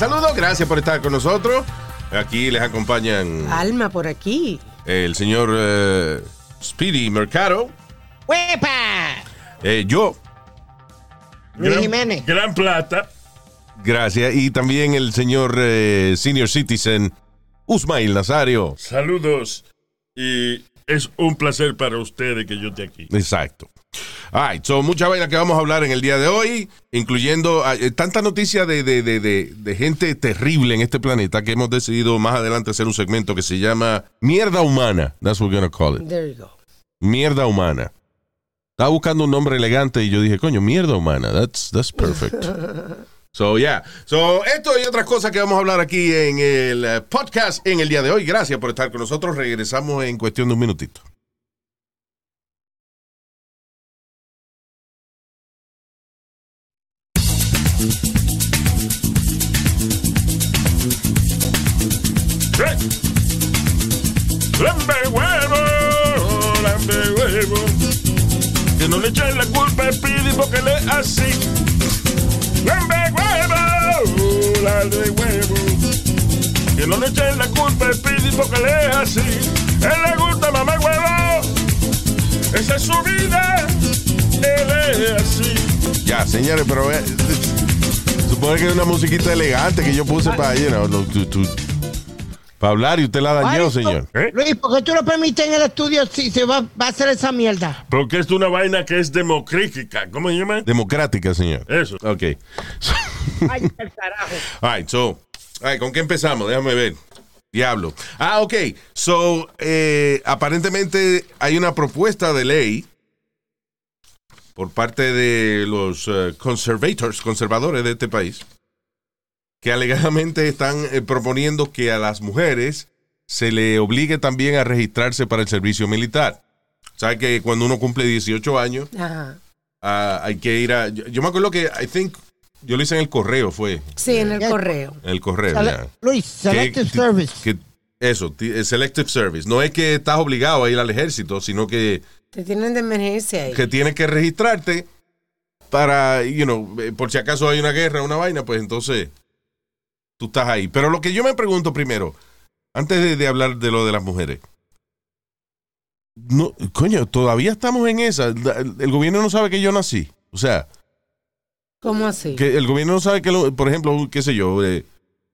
Saludos, gracias por estar con nosotros. Aquí les acompañan Alma por aquí. el señor eh, Speedy Mercado, ¡Huepa! eh, yo, Luis Jiménez. Gran plata. gracias, y también el señor eh, Senior Citizen Usmail Nazario. Saludos. Y es un placer para ustedes que yo esté aquí. Exacto. All right, so mucha vaina que vamos a hablar en el día de hoy, incluyendo eh, tanta noticia de, de, de, de, de gente terrible en este planeta que hemos decidido más adelante hacer un segmento que se llama Mierda Humana. That's what we're gonna call it. There you go. Mierda Humana. Estaba buscando un nombre elegante y yo dije, coño, Mierda Humana. That's, that's perfect. So, yeah. So, esto y otras cosas que vamos a hablar aquí en el eh, podcast en el día de hoy. Gracias por estar con nosotros. Regresamos en cuestión de un minutito. ¡Lambe huevo! ¡Lambe huevo! Que no le echen la culpa a Speedy porque le así. ¡Lambe huevo! ¡Lambe huevo! Que no le echen la culpa a Speedy porque le así. Él le gusta mamá huevo. Esa es su vida. Él es así. Ya, señores, pero eh, supone que es una musiquita elegante que yo puse para, you know, lo- tu- tu- para hablar y usted la dañó, Ay, señor. ¿Eh? Luis, ¿por qué tú lo permites en el estudio si se va, va a hacer esa mierda? Porque es una vaina que es democrática. ¿Cómo se llama? Democrática, señor. Eso. Ok. Ay, el carajo. All right, so, all right, ¿con qué empezamos? Déjame ver. Diablo. Ah, ok. So, eh, aparentemente hay una propuesta de ley por parte de los eh, conservators, conservadores de este país, que alegadamente están eh, proponiendo que a las mujeres se le obligue también a registrarse para el servicio militar. ¿Sabes que cuando uno cumple 18 años, Ajá. ah, hay que ir a... Yo, yo me acuerdo que, I think, yo lo hice en el correo, fue. Sí, en el Eh, correo. En el correo, Sele- ya. Luis, Selective Que- Service. que- eso, eh, Selective Service. No es que estás obligado a ir al ejército, sino que, Te tienen de emergencia ahí. que tienes que registrarte para, you know, eh, por si acaso hay una guerra, una vaina, pues entonces tú estás ahí. Pero lo que yo me pregunto primero, antes de, de hablar de lo de las mujeres, no, coño, todavía estamos en esa. El, el gobierno no sabe que yo nací. O sea, ¿Cómo así? que el gobierno no sabe que, lo- por ejemplo, qué sé yo, eh,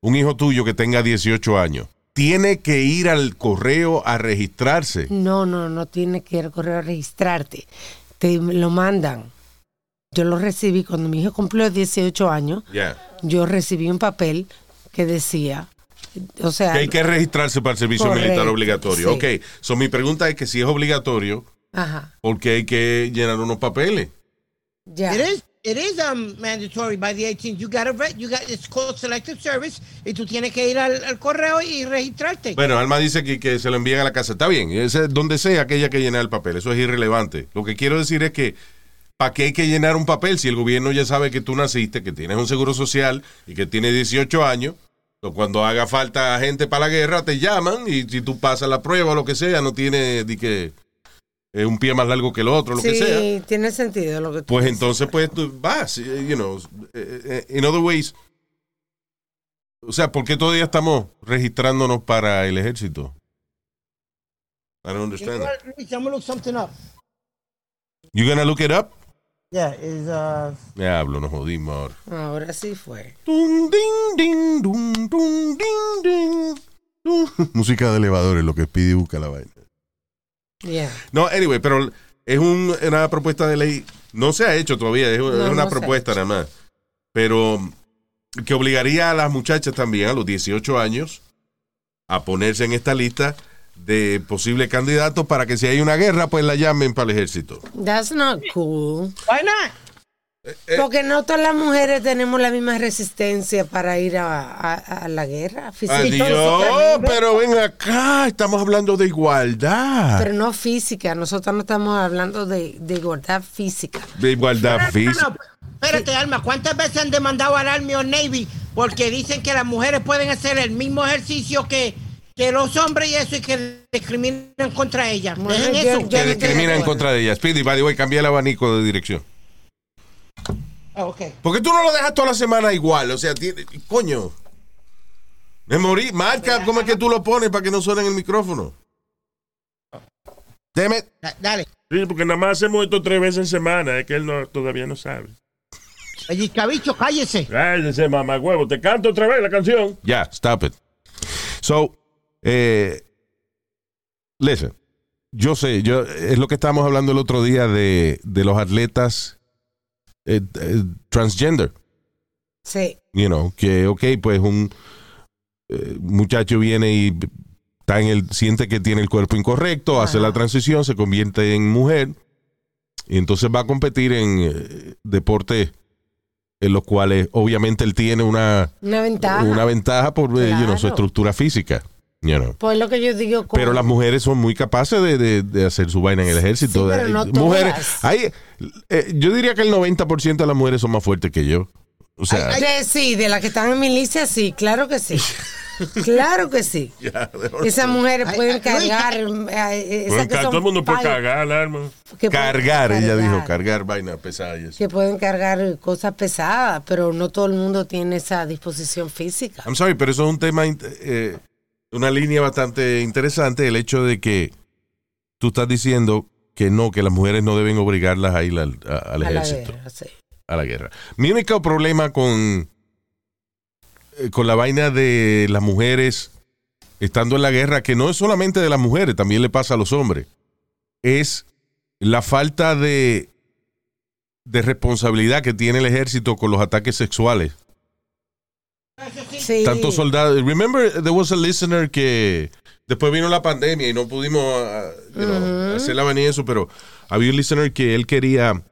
un hijo tuyo que tenga 18 años, tiene que ir al correo a registrarse. No, no, no tiene que ir al correo a registrarte. Te lo mandan. Yo lo recibí cuando mi hijo cumplió 18 años. Ya. Yo recibí un papel que decía, o sea, Que hay que registrarse para el servicio Correcto, militar obligatorio. sí. Ok, so mi pregunta es que si es obligatorio, ajá, ¿por qué hay que llenar unos papeles? ya. Is. It is um, mandatory by the 18th. You got to you got it's called selective service y tú tienes que ir al, correo y registrarte. Bueno, Alma dice que, que se lo envían a la casa. Está bien, ese, donde sea aquella que llenar el papel, eso es irrelevante. Lo que quiero decir es que, ¿para qué hay que llenar un papel si el gobierno ya sabe que tú naciste, que tienes un seguro social y que tienes 18 años? Cuando haga falta gente para la guerra, te llaman y si tú pasas la prueba o lo que sea, no tiene di que, eh, un pie más largo que el otro, lo que sea. Sí, tiene sentido lo que tú Pues dices. entonces, pues tú vas, eh, you know, eh, in other ways. O sea, ¿por qué todavía estamos registrándonos para el ejército? I don't You know understand. I'm gonna look something up. You gonna look it up? Yeah, is uh Diablo, nos jodimos ahora. Ahora sí fue. Dun, ding, ding, dun, dun, ding, ding. Música de elevadores, lo que Speedy busca la vaina. No, anyway, pero es un- una propuesta de ley, no se ha hecho todavía, es, No, una no propuesta nada más, pero que obligaría a las muchachas también a los 18 años a ponerse en esta lista de posibles candidatos para que si hay una guerra, pues la llamen para el ejército. That's not cool. why not? Porque no todas las mujeres tenemos la misma resistencia para ir a, a- a la guerra. física. Adiós, pero ven acá, estamos hablando de igualdad. Pero no física, nosotros no estamos hablando de, de igualdad física. de igualdad física. No, espérate, Alma, ¿cuántas veces han demandado al Army o Navy porque dicen que las mujeres pueden hacer el mismo ejercicio que, que los hombres y eso y que discriminan contra ellas? Bueno, Dejen yo- eso. yo- Que discriminan en contra de ella. Speedy, by the way, cambia el abanico de dirección. Ah, ok. Porque tú no lo dejas toda la semana igual. O sea, tiene- coño. Me morí. Marca, ¿cómo es que tú lo pones para que no suene en el micrófono? Damn it. Da- Dale. Sí, porque nada más hacemos esto tres veces en semana. Es que él no, todavía no sabe. Oye, cabicho, cállese. Cállese, mamá huevo. Te canto otra vez la canción. Ya, stop it. So, eh, listen, yo sé, yo es lo que estábamos hablando el otro día de, de los atletas eh, eh, transgender. Sí. You know, que, ok, pues un eh, muchacho viene y está en el, siente que tiene el cuerpo incorrecto, hace la transición, se convierte en mujer y entonces va a competir en eh, deportes en los cuales obviamente él tiene una, Una ventaja. una ventaja por you know, su estructura física. You know. Pues lo que yo digo. con- Pero las mujeres son muy capaces de, de- de hacer su vaina en el ejército. Sí, pero no mujeres, todas. hay, eh, yo diría que el 90% de las mujeres son más fuertes que yo. O sea, sí, de las que están en milicia, sí, claro que sí. claro que sí. Esas mujeres Ay, pueden cargar. eh, Bueno, que son todo el mundo puede alarma. que pueden cargar, ella cargar, dijo, cargar vaina pesada. y eso. Que pueden cargar cosas pesadas, pero no todo el mundo tiene esa disposición física. I'm sorry, pero eso es un tema, eh, una línea bastante interesante, el hecho de que tú estás diciendo que no, que las mujeres no deben obligarlas a ir al, a- al a la ejército. guerra, sí. a la guerra. Mi único problema con, eh, con la vaina de las mujeres estando en la guerra, que no es solamente de las mujeres, también le pasa a los hombres, es la falta de, de responsabilidad que tiene el ejército con los ataques sexuales. Sí. Tantos soldados. Remember, there was a listener que después vino la pandemia y no pudimos ah, you know, hacer la vaina y eso, pero había un listener que él quería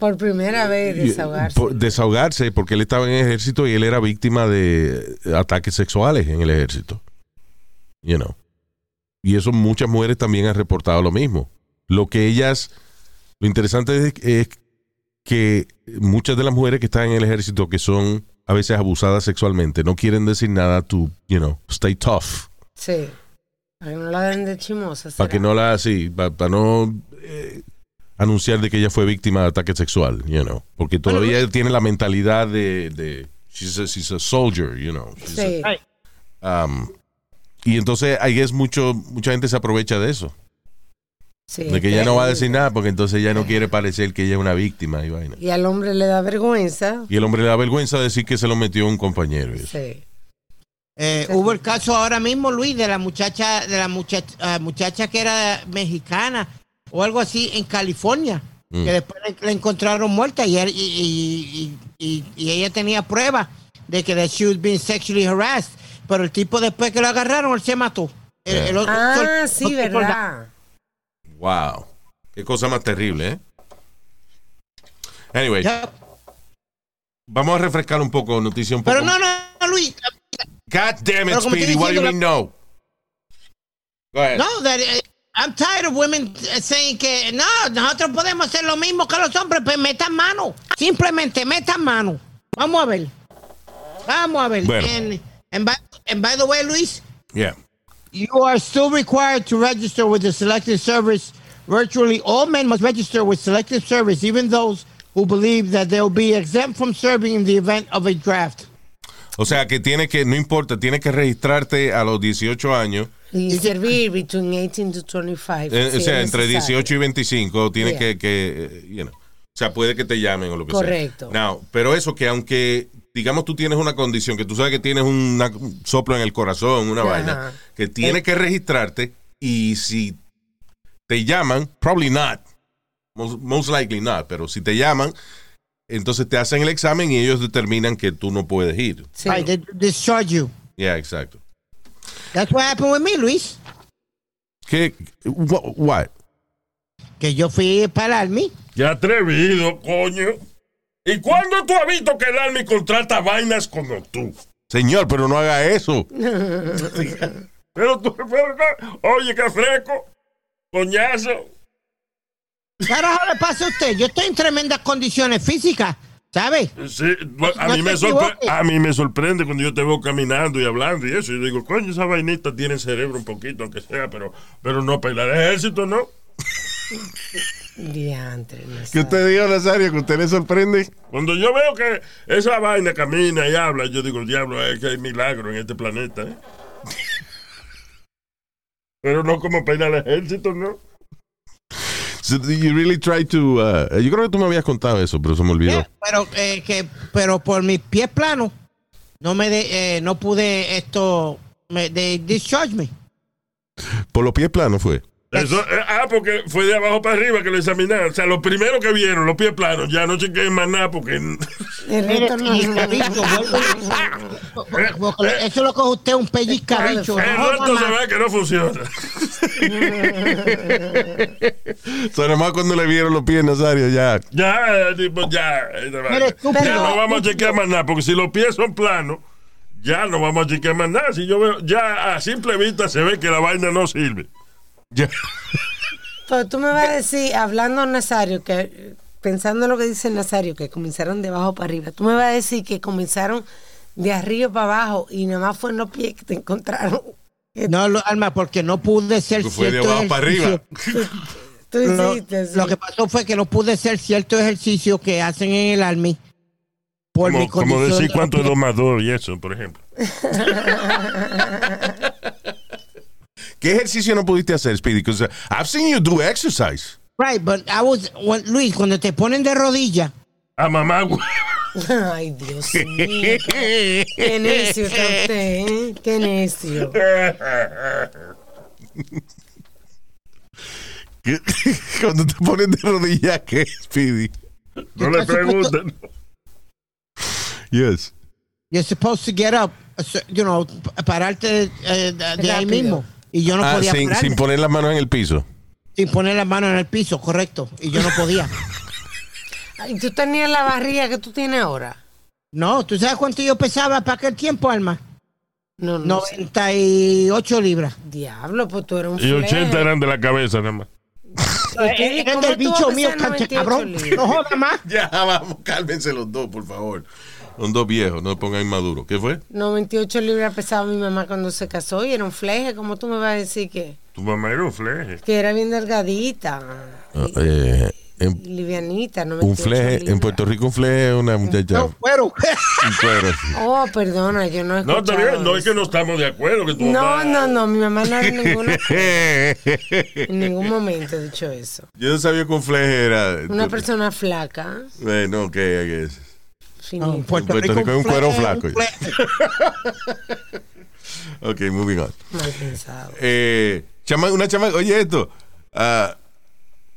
Por primera vez desahogarse. por- desahogarse porque él estaba en el ejército y él era víctima de ataques sexuales en el ejército. You know. Y eso muchas mujeres también han reportado lo mismo. Lo que ellas, lo interesante es, es que muchas de las mujeres que están en el ejército que son a veces abusadas sexualmente no quieren decir nada to, you know, stay tough. Sí. Para que no la den de chimosa. Para que no la así, para no eh, anunciar de que ella fue víctima de ataque sexual, you know. Porque todavía tiene la mentalidad de, de she's, a, she's a soldier, you know. She's Sí. a- um, y entonces ahí es mucho, mucha gente se aprovecha de eso. Sí, De que ella no va a decir nada porque entonces ella no quiere parecer que ella es una víctima y vaina. Y al hombre le da vergüenza. Y el hombre le da vergüenza decir que se lo metió un compañero. Sí. Eh, hubo el caso ahora mismo, Luis, de la muchacha, de la muchacha, ah, muchacha que era mexicana o algo así en California, Mm. que después le, le encontraron muerta y, él- y, y- y- y- y ella tenía pruebas de que that she was being sexually harassed, pero el tipo después que lo agarraron, él se mató. El- el otro- Ah, sí, verdad. Wow. Qué cosa más terrible, ¿eh? Anyway, vamos a refrescar un poco, noticia un poco. Pero no, no, no, Luis, God damn it, Speedy, what do you mean no? Go ahead. No, that, eh, I'm tired of women eh, saying que no, nosotros podemos hacer lo mismo que los hombres, pues metan mano. Simplemente metan mano. Vamos a ver. Vamos a ver. Bueno. And, and, by, and by the way, Luis, Yeah. You are still required to register with the selective service. Virtually all men must register with selective service, even those who believe that they'll be exempt from serving in the event of a draft. O sea, que tiene que, no importa, tiene que registrarte a los 18 años. Y servir between 18 to 25. eh, si o sea, entre necesario. 18 y 25, tiene Yeah. que, que eh, you know, o sea, puede que te llamen o lo que Correcto. sea. Now, pero eso que aunque, digamos, tú tienes una condición, que tú sabes que tienes una- un soplo en el corazón, una Ajá. vaina, que tiene que registrarte y si te llaman, probably not, most, most likely not, pero si te llaman, entonces te hacen el examen y ellos determinan que tú no puedes ir. Sí. Right, they discharge you. Yeah, exacto. That's what happened with me, Luis. ¿Qué? What? what? Que yo fui para el Army. Qué atrevido, coño. ¿Y cuándo tú has visto que el Army contrata vainas como tú? Señor, pero no haga eso. Pero tú, pero, oye, qué fresco, coñazo. Carajo le pasa a usted. Yo estoy en tremendas condiciones físicas, ¿sabe? Sí, bueno, a, No mí te me sorpre- equivoques. a mí me sorprende cuando yo te veo caminando y hablando y eso. Y digo, coño, esa vainita tiene cerebro un poquito, aunque sea, pero, pero no para el ejército, ¿no? Diantre, no ¿Qué usted dijo, Nazario? ¿Que usted le sorprende? Cuando yo veo que esa vaina camina y habla, yo digo, diablo, es que hay milagro en este planeta, ¿eh? Pero no como ir al ejército, ¿no? So, you really try to, uh, yo creo que tú me habías contado eso, pero se me olvidó. Yeah, pero eh, que pero por mis pies planos no me de, eh, no pude esto me de discharge me. Por los pies planos fue. Eso, eh, ah, porque fue de abajo para arriba que lo examinaron. O sea, lo primero que vieron, los pies planos, ya no chequeen más nada porque... El resto no. pellizcabicho, vuelvo- porque Eso lo coge usted un pellizcabicho. El resto se ve que no funciona. So, nomás cuando le vieron los pies, Nazario, ya. Ya, eh, tipo, ya. eh, ya no vamos a chequear más nada, porque si los pies son planos, ya no vamos a chequear más nada. Si yo veo, ya a simple vista se ve que la vaina no sirve. Ya. Pero tú me vas a decir, hablando Nazario, que pensando en lo que dice Nazario, que comenzaron de abajo para arriba, tú me vas a decir que comenzaron de arriba para abajo y nada más fue en los pies que te encontraron. No, lo- Alma, porque no pude ser Pues fue de cierto abajo para arriba. Tú Lo, lo que pasó fue que no pude hacer cierto ejercicio que hacen en el Army. Por mi Como, decir de cuánto es los 2 más 2 y eso, por ejemplo. ¿Qué ejercicio no pudiste hacer, Speedy? Because uh, I've seen you do exercise. Right, but I was, when- Luis, cuando te ponen de rodillas, A mamá, güey. Ay, Dios mío. Qué necio está usted, ¿eh? Qué necio. ¿Qué? Cuando te ponen de rodillas, ¿qué, Speedy? No le pregunten. Yes. you're supposed to get up, uh, so- you know, pararte eh, de, de ahí mismo. Y yo no Ah, podía sin, pararme, sin poner las manos en el piso. sin poner la mano en el piso, correcto. Y yo no podía. Ay, tú tenías la barriga que tú tienes ahora. No, ¿tú sabes cuánto yo pesaba para aquel tiempo, Alma? No, no. sé. 98 libras. Diablo, pues tú eres un Y 80 fleje. eran de la cabeza, nada más. Speedy, Eran ¿cómo del bicho mío, cancha 98 cabrón. libras? No joda más. Ya, vamos, cálmense los dos, por favor. Son dos viejos, no se pongan inmaduros. ¿Qué fue? 98 libras pesaba mi mamá cuando se casó y era un fleje. ¿Cómo tú me vas a decir que, Tu mamá era un fleje. que era bien delgadita? Eh, en- y livianita, 98 un fleje, en. Puerto Rico un fleje es una muchacha. No, pero. un cuero. Oh, perdona, yo no he No, bien, no es que no estamos de acuerdo. Que tu No, mamá- no, no, mi mamá no en, ninguna, en ningún momento ha dicho eso. Yo no sabía que un fleje era. Una persona flaca, Eh, no, que. que- finita. No, en Puerto, Puerto Rico es un cuero flaco. un Ok, moving on. mal pensado. Eh, chama- una chama, oye esto. ah,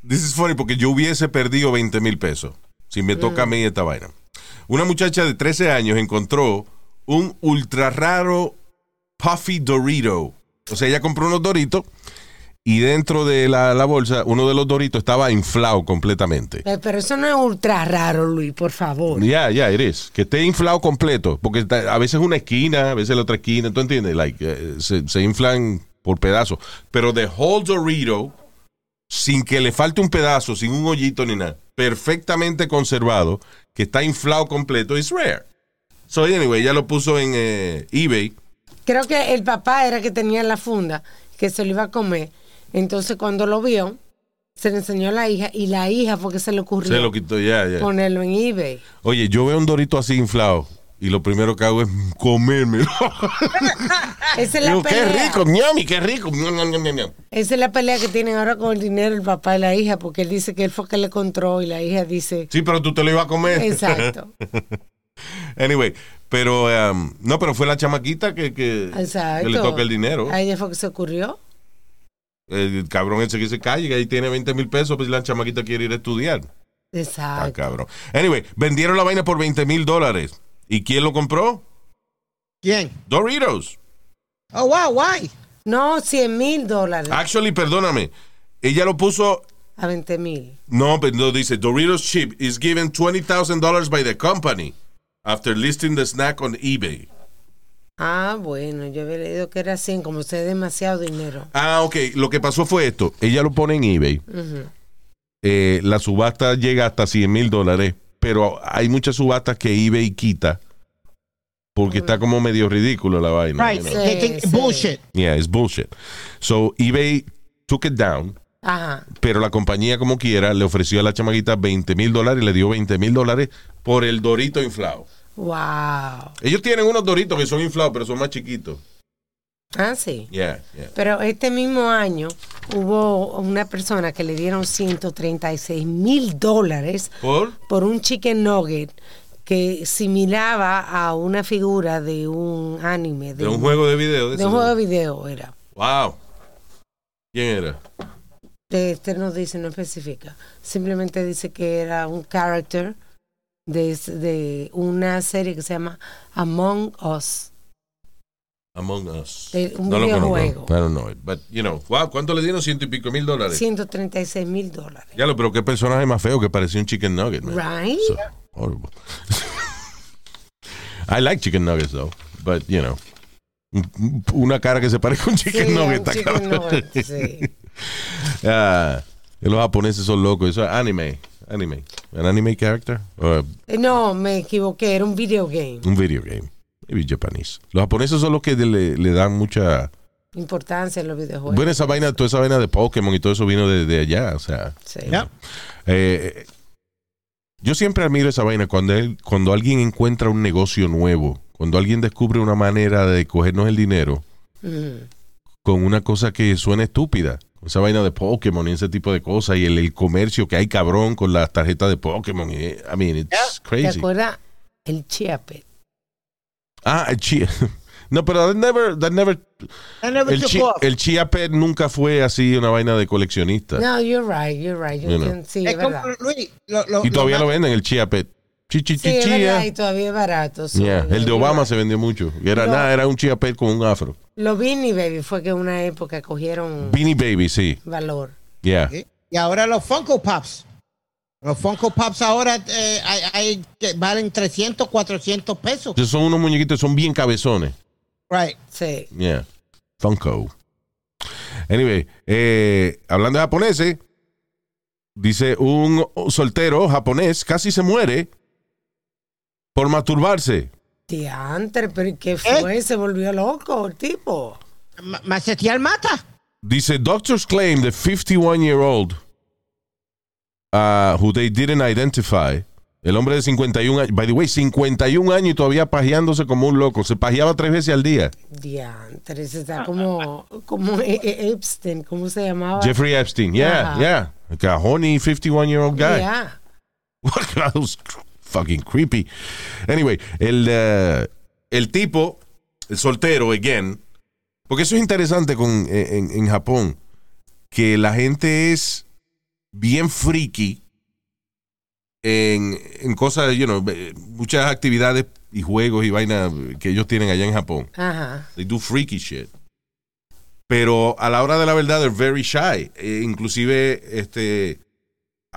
this is funny porque yo hubiese perdido 20 mil pesos si me toca a mí esta vaina. Una muchacha de 13 años encontró un ultra raro Puffy Dorito. O sea, ella compró unos Doritos y dentro de la, la bolsa, uno de los Doritos estaba inflado completamente. Pero eso no es ultra raro, Luis, por favor. Ya, ya, eres. Que esté inflado completo. Porque está- a veces una esquina, a veces la otra esquina, ¿tú entiendes? Like, eh, se, se inflan por pedazos. Pero de whole Dorito, sin que le falte un pedazo, sin un hoyito ni nada, perfectamente conservado, que está inflado completo, es rare. So, anyway, ella lo puso en eh, eBay. Creo que el papá era que tenía la funda, que se lo iba a comer. Entonces, cuando lo vio, se le enseñó a la hija y la hija fue que se le ocurrió Se lo quitó, ya, ya. ponerlo en eBay. Oye, yo veo un Dorito así inflado. Y lo primero que hago es comérmelo. Esa es la Digo, qué pelea. rico, ñami, qué rico. Esa es la pelea que tienen ahora con el dinero el papá y la hija, porque él dice que él fue que le encontró y la hija dice, Sí, pero tú te lo ibas a comer. exacto, Anyway, pero um, no, pero fue la chamaquita que, que, exacto. que le toca el dinero. A ella fue que se ocurrió. El cabrón ese que se calle, que ahí tiene 20 mil pesos, pues la chamaquita quiere ir a estudiar. Ah, Exacto. cabrón. Anyway, vendieron la vaina por 20 mil dólares. ¿Y quién lo compró? ¿Quién? Doritos. Oh, wow, why? No, 100 mil dólares. Actually, perdóname. Ella lo puso A 20 mil. No, pero no dice Doritos chip is given $20,000 by the company after listing the snack on eBay. Ah, bueno, yo había leído que era 100, como usted demasiado dinero. Ah, ok. Lo que pasó fue esto. Ella lo pone en eBay. Eh, la subasta llega hasta 100 mil dólares, pero hay muchas subastas que eBay quita porque está como medio ridículo la vaina. Right. you know? They think Sí, sí. bullshit. Yeah, it's bullshit. So eBay took it down, Ajá. pero la compañía como quiera le ofreció a la chamaguita 20 mil dólares y le dio 20 mil dólares por el dorito inflado. Wow. Ellos tienen unos doritos que son inflados, pero son más chiquitos. Ah, sí. Yeah, yeah. Pero este mismo año hubo una persona que le dieron 136 mil dólares ¿Por? por un chicken nugget que similaba a una figura de un anime. De un juego de video. De, de un juego de video era. Wow. ¿Quién era? Este no dice, no especifica. Simplemente dice que era un character de, de una serie que se llama Among Us. Among Us. Un no lo videojuego. conozco. I don't know it. But, you know, wow, ¿cuánto le dieron? Ciento y pico mil dólares. 136 mil dólares. Ya lo, pero qué personaje más feo que parecía un chicken nugget, man. Right? So horrible. I like chicken nuggets though, but you know, una cara que se parezca a un chicken Sí, nugget. un está chicken nugget, sí. Ah, los japoneses son locos. Eso es anime. Anime. An anime character? Or Eh, No, me equivoqué, era un video game. un video game. Maybe Japanese. Los japoneses son los que le, le dan mucha. Importancia en los videojuegos. Bueno, esa vaina, toda esa vaina de Pokémon y todo eso vino de, de allá. O sea, Sí. Eh, yo siempre admiro esa vaina cuando, él- cuando alguien encuentra un negocio nuevo, cuando alguien descubre una manera de cogernos el dinero Mm. con una cosa que suena estúpida. Esa vaina de Pokémon y ese tipo de cosas y el, el comercio que hay cabrón con las tarjetas de Pokémon. y, I mean, it's ¿Te crazy. acuerdas? El Chiapet. Ah, el Chia. No, pero that never, that never, I never el, chi- off. el Chia Pet nunca fue así una vaina de coleccionista. No, you're right, you're right. Yo You know. entiendo- Sí, Es verdad. Luis, lo, lo- Y todavía lo lo venden, el Chia Pet. Chi, chi, Sí, chi, es verdad, y todavía es barato. Yeah, El de Obama se vendió mucho. Y era No. nada, era un Chia con un afro. Los Beanie Baby fue que una época cogieron Beanie Baby, sí. valor. Yeah. ¿Sí? Y ahora los Funko Pops. Los Funko Pops ahora eh, hay, hay que valen 300, 400 pesos. Entonces son unos muñequitos, son bien cabezones. Right. Sí. Yeah. Funko. Anyway, eh, hablando de japoneses, dice un soltero japonés casi se muere por masturbarse. Diantre, pero ¿qué fue? Se volvió loco el tipo. Ma- Macetial mata. Dice, doctors claim the 51-year-old uh, who they didn't identify, el hombre de 51 años, by the way, 51 años y todavía pajeándose como un loco, se pajeaba tres veces al día. Diantre, ese está como, como E- E- Epstein, ¿cómo se llamaba? Jeffrey Epstein, yeah, yeah, like a horny 51-year-old guy. Yeah. fucking creepy. Anyway, el, eh, el tipo, el soltero, again, porque eso es interesante con, eh, en, en Japón, que la gente es bien freaky en, en cosas, you know, eh, muchas actividades y juegos y vainas que ellos tienen allá en Japón. Ajá. They do freaky shit. Pero a la hora de la verdad, they're very shy. Eh, inclusive, este,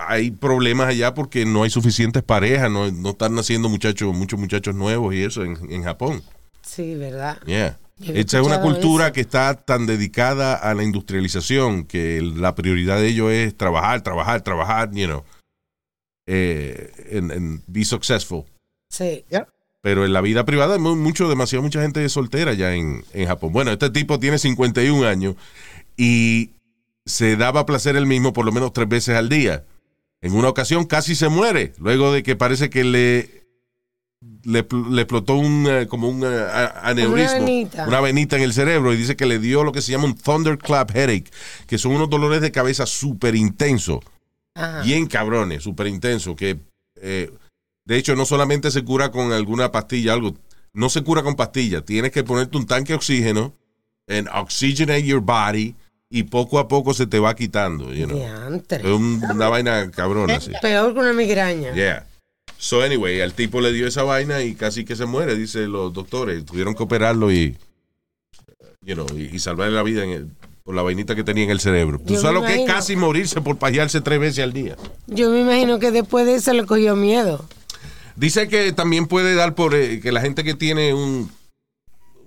hay problemas allá porque no hay suficientes parejas, no, no están naciendo muchachos, muchos muchachos nuevos y eso en, en Japón. Sí, ¿verdad? Yeah. Esta es una cultura eso. que está tan dedicada a la industrialización que el- la prioridad de ellos es trabajar, trabajar, trabajar, you know, eh, and, and be successful. Sí. Pero en la vida privada hay mu- mucho, demasiado mucha gente soltera ya en, en Japón. Bueno, este tipo tiene 51 años y se daba placer él mismo por lo menos tres veces al día. En una ocasión casi se muere, luego de que parece que le, le, pl- le explotó un, eh, como un eh, aneurisma, venita. una venita en el cerebro y dice que le dio lo que se llama un thunderclap headache, que son unos dolores de cabeza súper intensos bien cabrones, súper intenso, que eh, de hecho no solamente se cura con alguna pastilla, algo, no se cura con pastilla, tienes que ponerte un tanque de oxígeno, and oxygenate your body, y poco a poco se te va quitando, you know. Es un- una vaina cabrona, así. Peor que una migraña. Yeah. So anyway, al tipo le dio esa vaina y casi que se muere, dice los doctores. Tuvieron que operarlo y, you know, y, y salvarle la vida en el- por la vainita que tenía en el cerebro. ¿Tú Yo sabes lo que es casi morirse por pajearse tres veces al día? Yo me imagino que después de eso le cogió miedo. Dice que también puede dar por eh, que la gente que tiene un,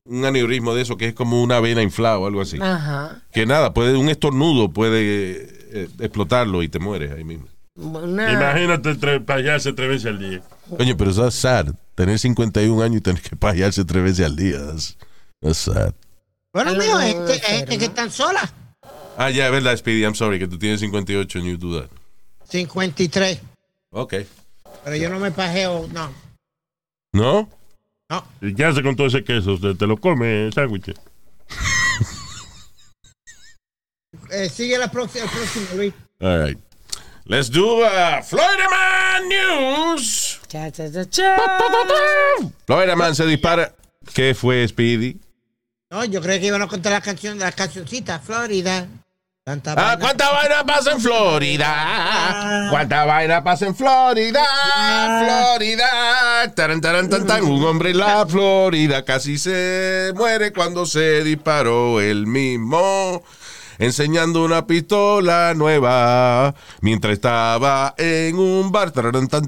un aneurismo de eso, que es como una vena inflada o algo así. Ajá. Que nada, puede un estornudo puede eh, explotarlo y te mueres ahí mismo. Una- Imagínate tre- pajearse tres veces al día. Coño, pero eso es sad. Tener 51 años y tener que pajearse tres veces al día. That's sad. Bueno, hay enfermo. gente que están solas. Ah, ya, es verdad, Speedy. I'm sorry, que tú tienes 58 and you do that. 53. Ok. Pero yo no me pajeo, no. ¿No? No. ¿Y qué hace con todo ese queso? ¿Usted te lo come, sándwich? Eh, sigue la próxima, el próximo, Luis. All right. Let's do uh, Florida Man News. Cha, cha, cha, cha. Florida Man se dispara. ¿Qué fue, Speedy? No, yo creo que iban a contar la canción de la cancioncita, Florida. Tanta Ah, vaina. ¿Cuánta vaina pasa en Florida? ¿Cuánta vaina pasa en Florida? Florida. Taran, taran, tan, tan. Un hombre en la Florida casi se muere cuando se disparó él mismo. Enseñando una pistola nueva mientras estaba en un bar. Taran, tan.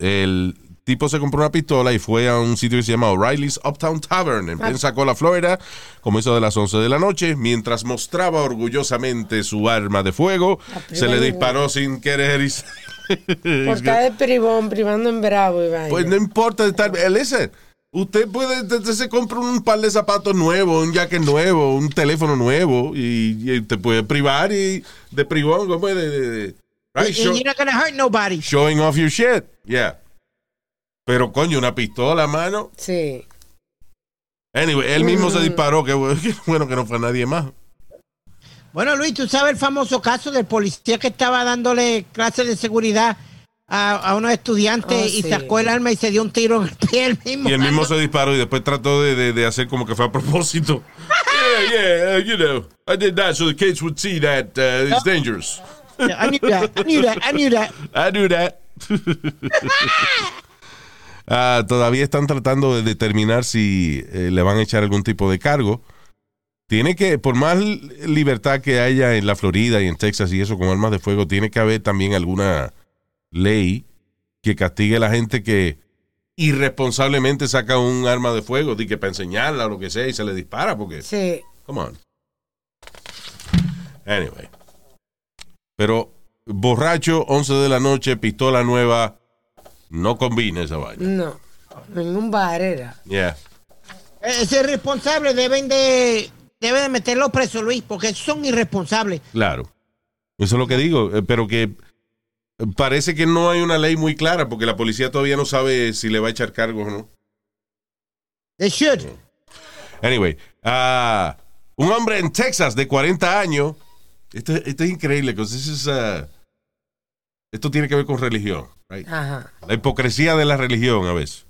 El tipo se compró una pistola y fue a un sitio que se llama O'Reilly's Uptown Tavern en Pensacola, Florida, como eso de las 11 de la noche. Mientras mostraba orgullosamente su arma de fuego, se le disparó sin querer. y se- Por estar de privón, privando en bravo vaina. Pues no importa estar. Listen, usted puede, usted se compra un par de zapatos nuevos, un jacket nuevo, un teléfono nuevo y, y te puede privar y de privón, ¿cómo es? De, de- de- right, show- you're not gonna hurt nobody. showing off your shit. Yeah. Pero coño, una pistola, mano. Sí. Anyway, él mismo se disparó. Qué bu- qué bueno que no fue nadie más. Bueno, Luis, tú sabes el famoso caso del policía que estaba dándole clases de seguridad a, a unos estudiantes Oh, y sí. sacó el arma y se dio un tiro en el pie él mismo. Y él mismo se disparó y después trató de, de- de hacer como que fue a propósito. Yeah, yeah, uh, you know, I did that so the kids would see that uh, it's dangerous. I knew that, I knew that, I knew that. I do that. Ah, todavía están tratando de determinar si eh, le van a echar algún tipo de cargo. Tiene que, por más libertad que haya en la Florida y en Texas y eso con armas de fuego, tiene que haber también alguna ley que castigue a la gente que irresponsablemente saca un arma de fuego, de que para enseñarla o lo que sea y se le dispara, porque, Sí. come on. Anyway. Pero borracho, 11 de la noche, pistola nueva, no combina esa vaina. No. Un bar era. Yeah. Ese responsable deben de, deben de meterlo preso, Luis, porque son irresponsables. Claro. Eso es lo que digo, eh, pero que eh, parece que no hay una ley muy clara porque la policía todavía no sabe si le va a echar cargos o no. They should. Anyway, ah, un hombre en Texas de 40 años, esto, esto es increíble, because this is, ah, esto tiene que ver con religión. Right? Ajá. La hipocresía de la religión a veces.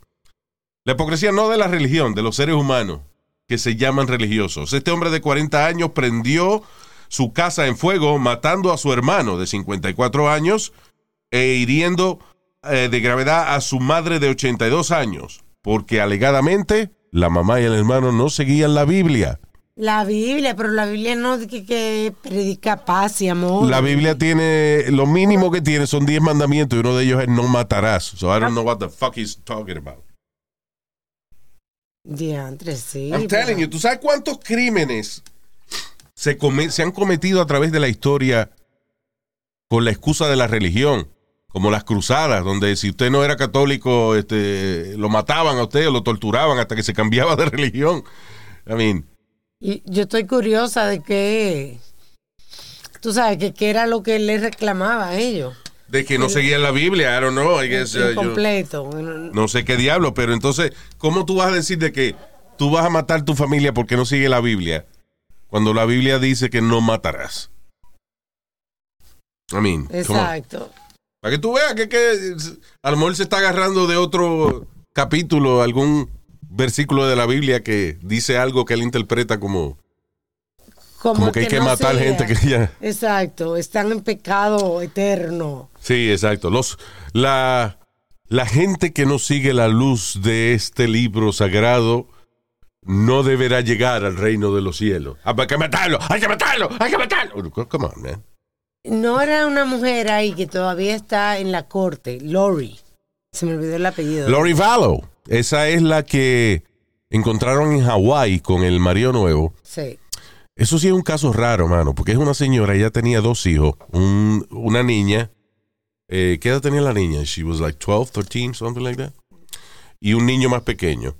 La hipocresía no de la religión, de los seres humanos que se llaman religiosos. Este hombre de 40 años prendió su casa en fuego matando a su hermano de 54 años e hiriendo eh, de gravedad a su madre de 82 años, porque alegadamente la mamá y el hermano no seguían la Biblia. La Biblia, pero la Biblia no que, que predica paz y amor. La Biblia tiene, lo mínimo que tiene son 10 mandamientos y uno de ellos es no matarás. So I don't know what the fuck he's talking about. Diantre, sí. I'm pero- telling you, ¿tú sabes cuántos crímenes se, come- se han cometido a través de la historia con la excusa de la religión? Como las cruzadas, donde si usted no era católico, este, lo mataban a usted o lo torturaban hasta que se cambiaba de religión. I mean, Y yo estoy curiosa de que. Tú sabes que qué era lo que le reclamaba a ellos. de que no seguían la Biblia, I don't know, I guess, uh, yo- Incompleto. no sé qué diablo, pero entonces, ¿cómo tú vas a decir de que tú vas a matar tu familia porque no sigue la Biblia? Cuando la Biblia dice que no matarás. I mean. Exacto. Para que tú veas que, que a lo mejor se está agarrando de otro capítulo, algún versículo de la Biblia que dice algo que él interpreta como, como que hay que no matar gente que ya... Exacto. Están en pecado eterno. Sí, exacto. Los, la, la gente que no sigue la luz de este libro sagrado no deberá llegar al reino de los cielos. Ah, pues Hay que matarlo, hay que matarlo, hay que matarlo. Come on, man. No era una mujer ahí que todavía está en la corte, Lori. Se me olvidó el apellido. Lori Vallow, esa es la que encontraron en Hawái con el marido nuevo. Sí. Eso sí es un caso raro, mano, porque es una señora, ella tenía dos hijos, un- una niña. Eh, ¿Qué edad tenía la niña? She was like 12, 13, something like that. Y un niño más pequeño,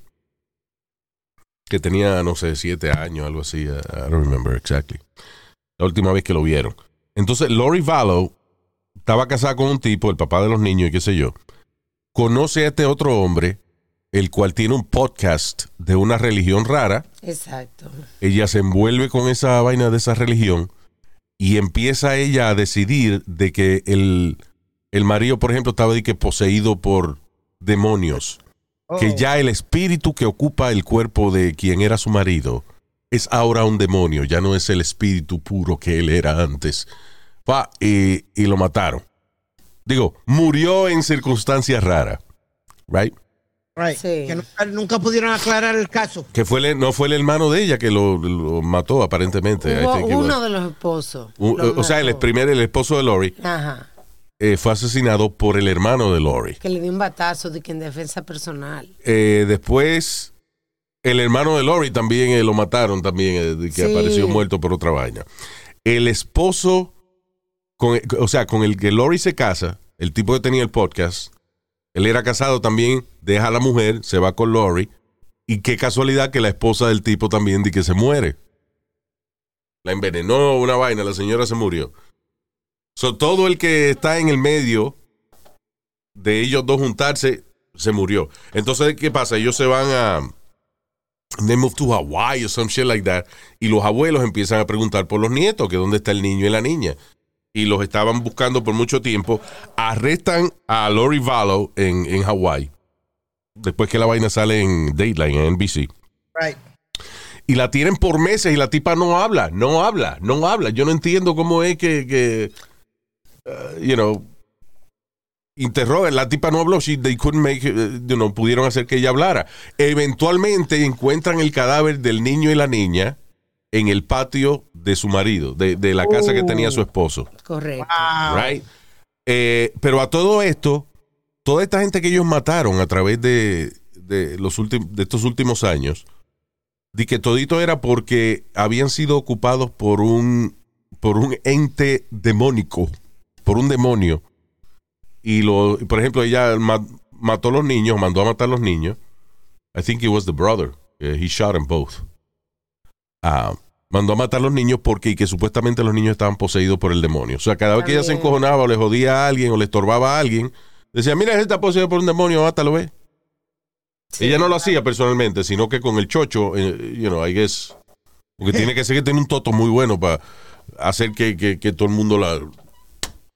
que tenía, no sé, 7 años, algo así. I don't remember exactly. La última vez que lo vieron. Entonces, Lori Vallow estaba casada con un tipo, el papá de los niños y qué sé yo. Conoce a este otro hombre, el cual tiene un podcast de una religión rara Exacto. ella se envuelve con esa vaina de esa religión y empieza ella a decidir de que el, el marido, por ejemplo, estaba de que poseído por demonios. Que ya el espíritu que ocupa el cuerpo de quien era su marido es ahora un demonio, ya no es el espíritu puro que él era antes. Pa, y, y lo mataron. Digo, murió en circunstancias raras. Right? Right. Sí. Que nunca, nunca pudieron aclarar el caso. Que fue el- no fue el hermano de ella que lo, lo mató, aparentemente. Hubo uno de los esposos. Un- lo o sea, el primer, el esposo de Lori, Ajá. eh, fue asesinado por el hermano de Lori. Que le dio un batazo de que en defensa personal. Eh, después, el hermano de Lori también eh, lo mataron, también, eh, de que Sí. apareció muerto por otra vaina. El esposo, con, o sea, con el que Lori se casa, el tipo que tenía el podcast, él era casado también, deja a la mujer, se va con Lori, y qué casualidad que la esposa del tipo también de que se muere. La envenenó, una vaina, la señora se murió. So, todo el que está en el medio de ellos dos juntarse, se murió. Entonces, ¿qué pasa? Ellos se van a... They move to Hawaii or some shit like that. Y los abuelos empiezan a preguntar por los nietos, que dónde está el niño y la niña. Y los estaban buscando por mucho tiempo. Arrestan a Lori Vallow en, en Hawaii. Después que la vaina sale en Dateline, en NBC. Right. Y la tienen por meses y la tipa no habla, no habla, no habla. Yo no entiendo cómo es que, que uh, you know, interrogan. La tipa no habló, she, they couldn't make, uh, you know, pudieron hacer que ella hablara. Eventualmente encuentran el cadáver del niño y la niña en el patio de su marido, de, de la casa que tenía su esposo. Correcto. Right? Eh, pero a todo esto, toda esta gente que ellos mataron a través de, de los últimos, de estos últimos años, di que todito era porque habían sido ocupados por un, por un ente demónico, por un demonio. Y lo, por ejemplo, ella ma- mató a los niños, mandó a matar a los niños. I think it was the brother. Eh, he shot them both. Mandó a matar a los niños porque y que supuestamente los niños estaban poseídos por el demonio. O sea, cada vez que ella se encojonaba o le jodía a alguien o le estorbaba a alguien, decía, mira, él está poseído por un demonio, mátalo, ve. Ella no lo hacía personalmente, sino que con el chocho, eh, you know, I guess, porque tiene que ser que tiene un toto muy bueno para hacer que, que- que todo el mundo la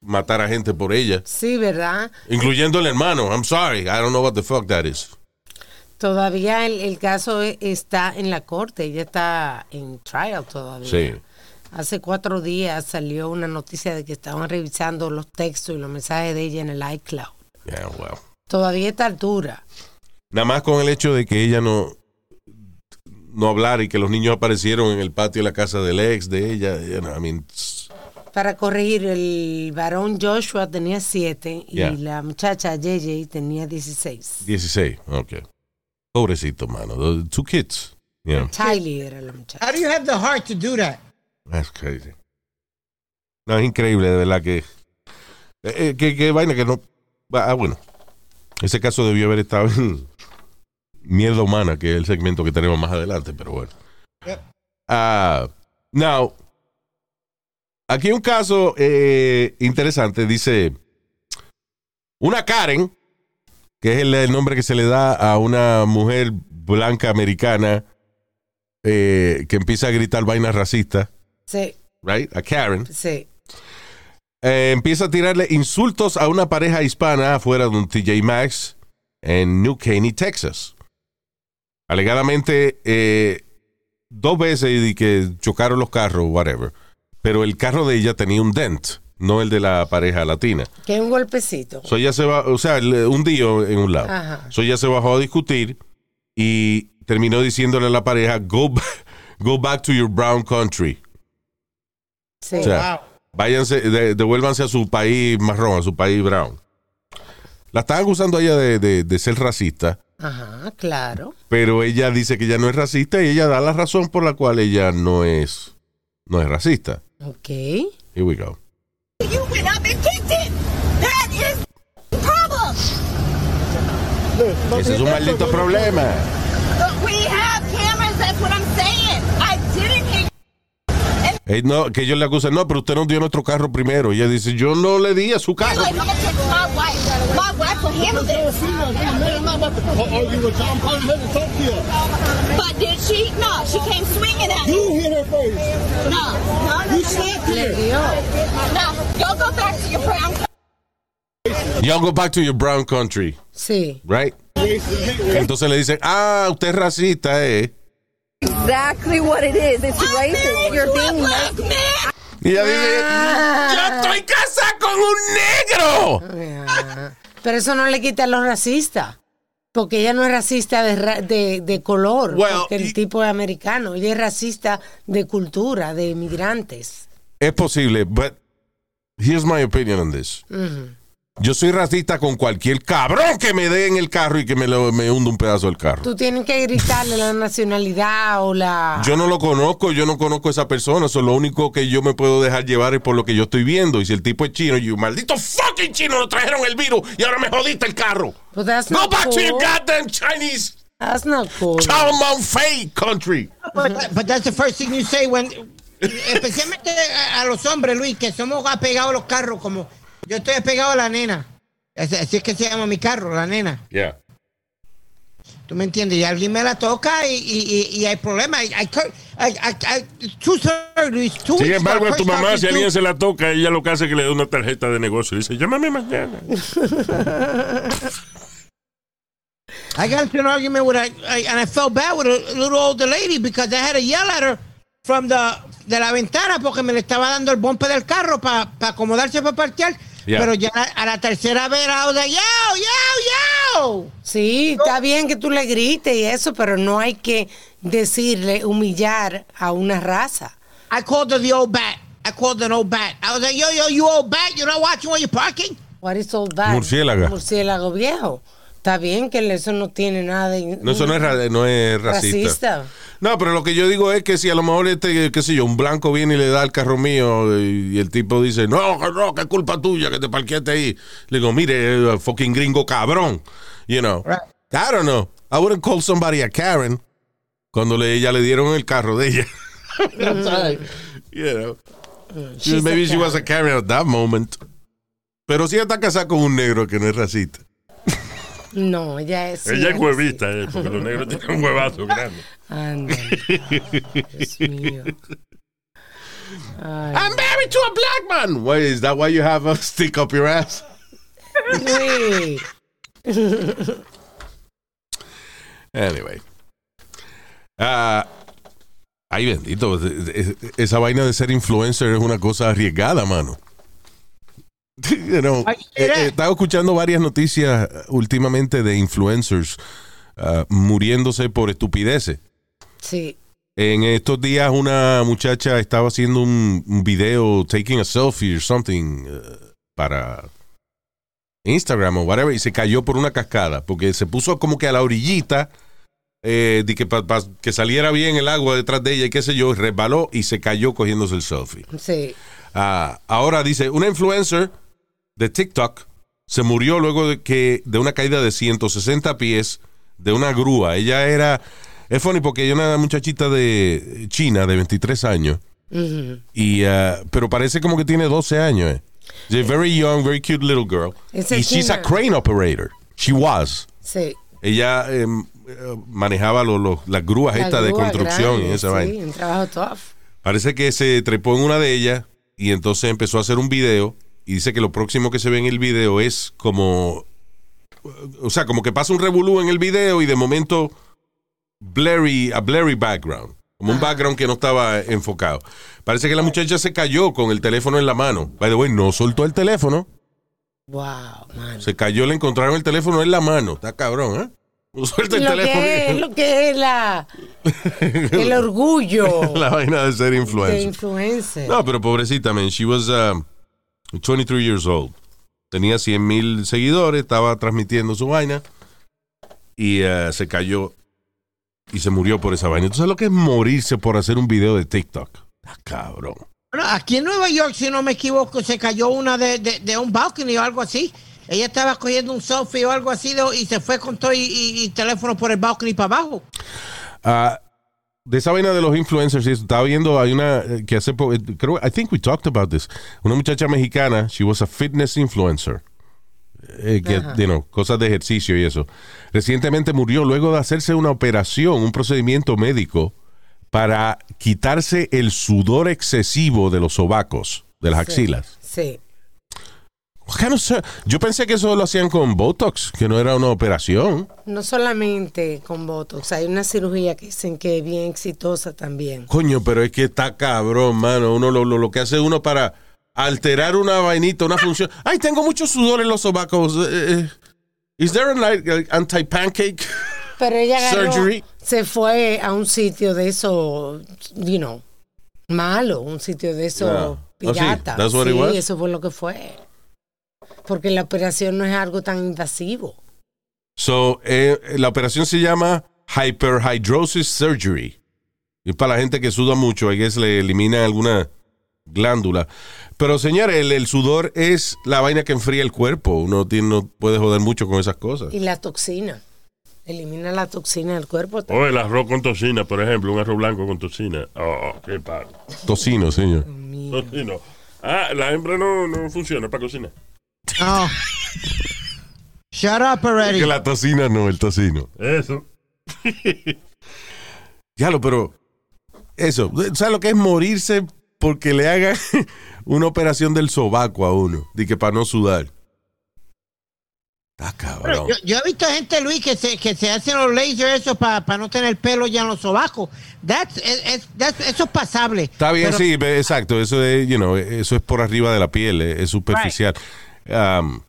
matara gente por ella, Sí, ¿verdad? incluyendo el hermano. I'm sorry, I don't know what the fuck that is. Todavía el, el caso e- está en la corte, ella está en trial todavía. Sí. Hace cuatro días salió una noticia de que estaban revisando los textos y los mensajes de ella en el iCloud. Yeah, well. Todavía a esta altura. Nada más con el hecho de que ella no no hablara y que los niños aparecieron en el patio de la casa del ex de ella, you know, I mean, Para corregir, el varón Joshua tenía siete y Yeah. la muchacha JJ tenía 16. 16, ok. Pobrecito, mano. The two kids. Yeah, Tylee era la muchacha. How do you have the heart to do that? that's crazy. No, es increíble, de verdad que. eh, eh, que, que vaina que no. Ah, bueno. Ese caso debió haber estado en Mierda Humana, que es el segmento que tenemos más adelante, pero bueno. Ah, now, aquí un caso eh, interesante. Dice: Una Karen, que es el, el nombre que se le da a una mujer blanca americana eh, que empieza a gritar vainas racistas, Sí, right? A Karen. sí. Eh, empieza a tirarle insultos a una pareja hispana afuera de un TJ Maxx en New Caney, Texas. Alegadamente, eh, dos veces y que chocaron los carros, whatever. Pero el carro de ella tenía un dent, no el de la pareja latina. Que un golpecito. So ella se va, o sea, un día en un lado. Ajá. So ella se bajó a discutir y terminó diciéndole a la pareja, go, go back to your brown country. Sí. O sea, váyanse, de- devuélvanse a su país marrón, a su país brown. La están acusando a ella de, de- de ser racista, Ajá, claro. pero ella dice que ella no es racista y ella da la razón por la cual ella no es, no es racista. Ok. Here we go. You went up and kicked it. That is the problem. Ese es un maldito problema. But we have cameras. That's what I'm saying. I didn't hit. Eh, no, que ellos le acusan, no, pero usted nos dio nuestro carro primero. Y ella dice, yo no le di a su carro. Like, my wife. My wife will handle this. But did she? No, she came swinging at me. You hit her first. No, no, no, You no, slapped her. no. Y'all go back to your brown. Y'all go back to your brown country, Sí. right? Entonces le dicen, ah, usted es racista, eh. exactly what it is. It's racist. You're being black man. Y ella dice, yo estoy casada con un negro. Ah, Pero eso no le quita a los racistas. Porque ella no es racista de, ra- de, de color. Well, porque el y- tipo es americano. Ella es racista de cultura, de inmigrantes. Es posible, but here's my opinion on this. Yo soy racista con cualquier cabrón que me dé en el carro y que me, lo- me hunda un pedazo del carro. Tú tienes que gritarle la nacionalidad o la. Yo no lo conozco, yo no conozco a esa persona. Eso lo único que yo me puedo dejar llevar es por lo que yo estoy viendo. Y si el tipo es chino, yo, maldito fucking chino, nos trajeron el virus y ahora me jodiste el carro. But that's Go not back to your goddamn Chinese That's not cool. Chow Mount Fei country. But, but that's the first thing you say when, especialmente a, a los hombres, Luis, que somos apegados a los carros, como yo estoy apegado a la nena. Así, es que se llama mi carro, la nena. Yeah. ¿Tú me entiendes? Y alguien me la toca y, y, y, hay problemas. I, I, I, two two Sin embargo, a tu mamá, si alguien se la toca, ella lo que hace es que le da una tarjeta de negocio y dice, llámame mañana. I got into an argument with a, I, and I felt bad with a little older lady because I had to yell at her from the de la ventana porque me le estaba dando el bumper del carro para acomodarse para parquear. Yeah. Pero ya a, la tercera vez era I was like, yo, yo, yo. Sí, está bien que tú le grites y eso, pero no hay que decirle, humillar a una raza. I called her the old bat. I called her an old bat. I was like, yo, yo, you old bat, you're not watching where you're parking? What is all that? Murciélaga. Murciélago viejo. Está bien que eso no tiene nada de... No, eso no es, ra- no es racista. Racista. No, pero lo que yo digo es que si a lo mejor este, qué sé yo, un blanco viene y le da el carro mío y, y el tipo dice, no, que no, que es culpa tuya que te parqueaste ahí. Le digo, mire, eh, fucking gringo cabrón. You know. Right. I don't know. I wouldn't call somebody a Karen cuando le, ella le dieron el carro de ella. You know. She's Maybe she was a Karen at that moment. Pero si ella está casada con un negro que no es racista. No, ella es... Ella es huevita, eh, porque los negros tienen un huevazo grande. Ándale. Dios mío. Ay, I'm married to a black man. Why is that why you have a stick up your ass? Luis. Anyway. Ah, ay, bendito. Esa vaina de ser influencer es una cosa arriesgada, mano. You know, eh, eh, estaba escuchando varias noticias eh, últimamente de influencers ah, muriéndose por estupideces. Sí. En estos días una muchacha estaba haciendo un, un video, taking a selfie or something, para Instagram o whatever, y se cayó por una cascada, porque se puso como que a la orillita, eh, de que, pa- pa- que saliera bien el agua detrás de ella y qué sé yo, resbaló y se cayó cogiéndose el selfie. Sí. Ah, ahora dice, una influencer de TikTok se murió luego de que de una caída de 160 pies de una grúa. Ella era, es funny porque ella es una muchachita de China de 23 años, y, ah, pero parece como que tiene 12 años. Eh. She's a very young, very cute little girl. Y es she's a crane operator. She was. Sí. Ella em, eh, manejaba lo- lo- las grúas La estas de construcción grande, y esa sí, vaina. un trabajo tough. Parece que se trepó en una de ellas y entonces empezó a hacer un video y dice que lo próximo que se ve en el video es como, o sea, como que pasa un revolú en el video y de momento blurry, a blurry background, como un background que no estaba enfocado. Parece que la muchacha se cayó con el teléfono en la mano. By the way, no soltó el teléfono, Wow, man. se cayó, le encontraron el teléfono en la mano. Está cabrón, ¿eh? Suelta el lo teléfono. que es, lo que es la, el orgullo La vaina de ser de influencer. influencer. No, pero pobrecita, man. She was um, 23 years old. Tenía 100 mil seguidores, estaba transmitiendo su vaina y uh, se cayó y se murió por esa vaina. ¿Tú sabes lo que es morirse por hacer un video de TikTok? Ah, cabrón. Bueno, aquí en Nueva York, si no me equivoco, se cayó una de, de, de un balcony o algo así. Ella estaba cogiendo un selfie o algo así de- y se fue con todo y, y- y teléfono por el balcony para abajo. Ah, de esa vaina de los influencers, sí, estaba viendo, hay una eh, que hace poco, eh, creo, I think we talked about this. Una muchacha mexicana, she was a fitness influencer. Eh, que, you know, cosas de ejercicio y eso. Recientemente murió luego de hacerse una operación, un procedimiento médico para quitarse el sudor excesivo de los sobacos, de las axilas. Sí. What kind of sur- Yo pensé que eso lo hacían con Botox, que no era una operación. No solamente con Botox, hay una cirugía que dicen que es bien exitosa también. Coño, pero es que está cabrón, mano. Uno lo, lo, lo que hace uno para alterar una vainita, una función. Ay, tengo mucho sudor en los sobacos. Eh, eh, is there an like, anti-pancake? Pero ella Surgery. se fue a un sitio de eso, you know, malo, un sitio de eso Yeah. Oh, sí, pirata. that's what it sí, was? eso fue lo que fue. Porque la operación no es algo tan invasivo. So, eh, la operación se llama Hyperhidrosis Surgery. Y es para la gente que suda mucho, hay que le eliminan alguna glándula. Pero, señores, el, el sudor es la vaina que enfría el cuerpo. Uno tiene- no puede joder mucho con esas cosas. Y la toxina. Elimina la toxina del cuerpo. O el arroz con tocina, por ejemplo, un arroz blanco con tocina. Oh, qué paro. Tocino, señor. Tocino. Ah, la hembra no, no funciona para cocinar. No. Shut up already. Que la tocina no, el tocino. Eso. Diablo, pero eso, ¿sabes lo que es morirse porque le hagan una operación del sobaco a uno? De que para no sudar. Está cabrón. Yo, yo he visto gente, Luis, que se, que se hacen los lasers eso para no tener pelo ya en los sobacos. That's, es- that's- eso es pasable. Está bien, Pero- sí, exacto. Eso es, you know, eso es por arriba de la piel, es, es superficial. Um,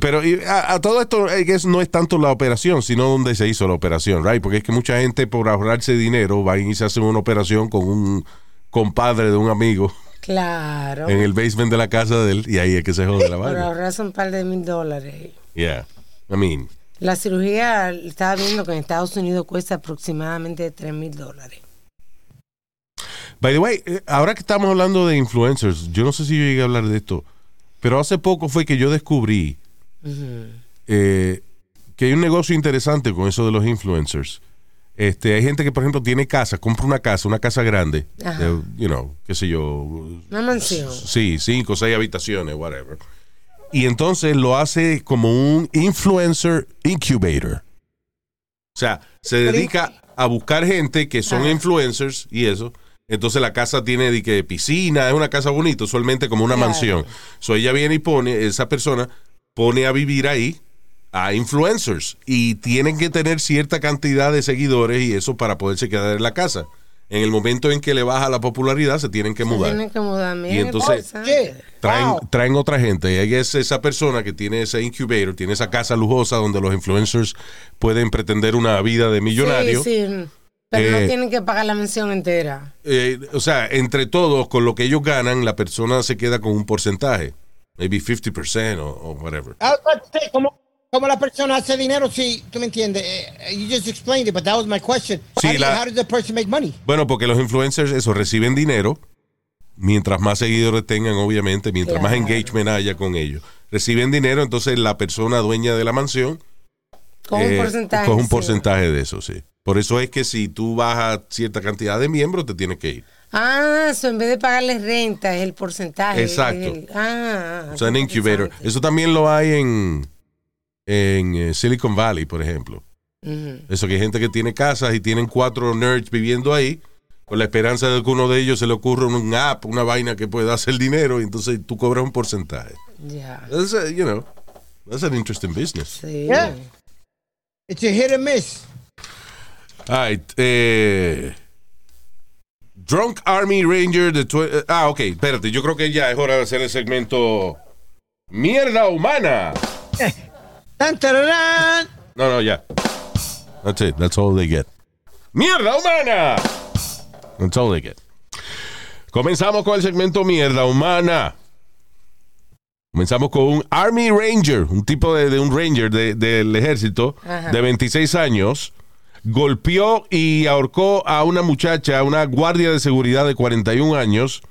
pero a, a todo esto no es tanto la operación, sino donde se hizo la operación, right? Porque es que mucha gente por ahorrarse dinero va y se hace una operación con un compadre de un amigo Claro. en el basement de la casa de él y ahí es que se jode la Por vaina. ahorrarse un par de mil dólares. Yeah. I mean, La cirugía, estaba viendo que en Estados Unidos cuesta aproximadamente 3 mil dólares. By the way, eh, ahora que estamos hablando de influencers, yo no sé si yo llegué a hablar de esto, pero hace poco fue que yo descubrí eh, que hay un negocio interesante con eso de los influencers. Este, hay gente que, por ejemplo, tiene casa, compra una casa, una casa grande, de, you know, qué sé yo, Una mansión. sí, cinco, seis habitaciones, whatever. Y entonces lo hace como un influencer incubator. O sea, se dedica a buscar gente que son Ajá. influencers y eso. Entonces la casa tiene de que piscina, es una casa bonita, usualmente como una Claro. mansión. So ella viene y pone, esa persona pone a vivir ahí a influencers y tienen que tener cierta cantidad de seguidores y eso para poderse quedar en la casa. En el momento en que le baja la popularidad se tienen que mudar. Tienen que mudar. Y Miren, entonces-. Traen, Wow. traen otra gente. Y ahí es esa persona que tiene ese incubator, tiene esa casa lujosa donde los influencers pueden pretender una vida de millonario. Sí, sí. Pero Eh, no tienen que pagar la mención entera. Eh, o sea, entre todos, con lo que ellos ganan, la persona se queda con un porcentaje. Maybe 50% o, o whatever. To say, ¿cómo, cómo la persona hace dinero? Sí, tú me entiendes. Eh, You just explained it, but that was my question. Sí, how, la- how does the person make money? Bueno, porque los influencers, eso, reciben dinero. Mientras más seguidores tengan, obviamente, mientras más engagement haya con ellos. Reciben dinero, entonces la persona dueña de la mansión Con eh, un porcentaje. coge un sí. porcentaje de eso, sí. Por eso es que si tú bajas cierta cantidad de miembros, te tienes que ir. Ah, eso en vez de pagarle renta es el porcentaje. Exacto. el- ah, O sea, un qué incubator. Eso también lo hay en, en eh, Silicon Valley, por ejemplo. Eso que hay gente que tiene casas y tienen cuatro nerds viviendo ahí, con la esperanza de que uno de ellos se le ocurra un app, una vaina que pueda hacer dinero, y entonces tú cobras un porcentaje. Ya. A- you know, that's an interesting business. Sí. Yeah. It's a hit and miss. All right, eh, Drunk Army Ranger de... eh, ah, ok, espérate, yo creo que ya es hora de hacer el segmento Mierda Humana. No, no, ya. That's it. That's all they get. ¡Mierda humana! That's all they get. Comenzamos con el segmento Mierda humana. Comenzamos con un Army Ranger, un tipo de, de un Ranger de- del ejército Ajá. de 26 años. Golpeó y ahorcó a una muchacha, una guardia de seguridad de 41 años.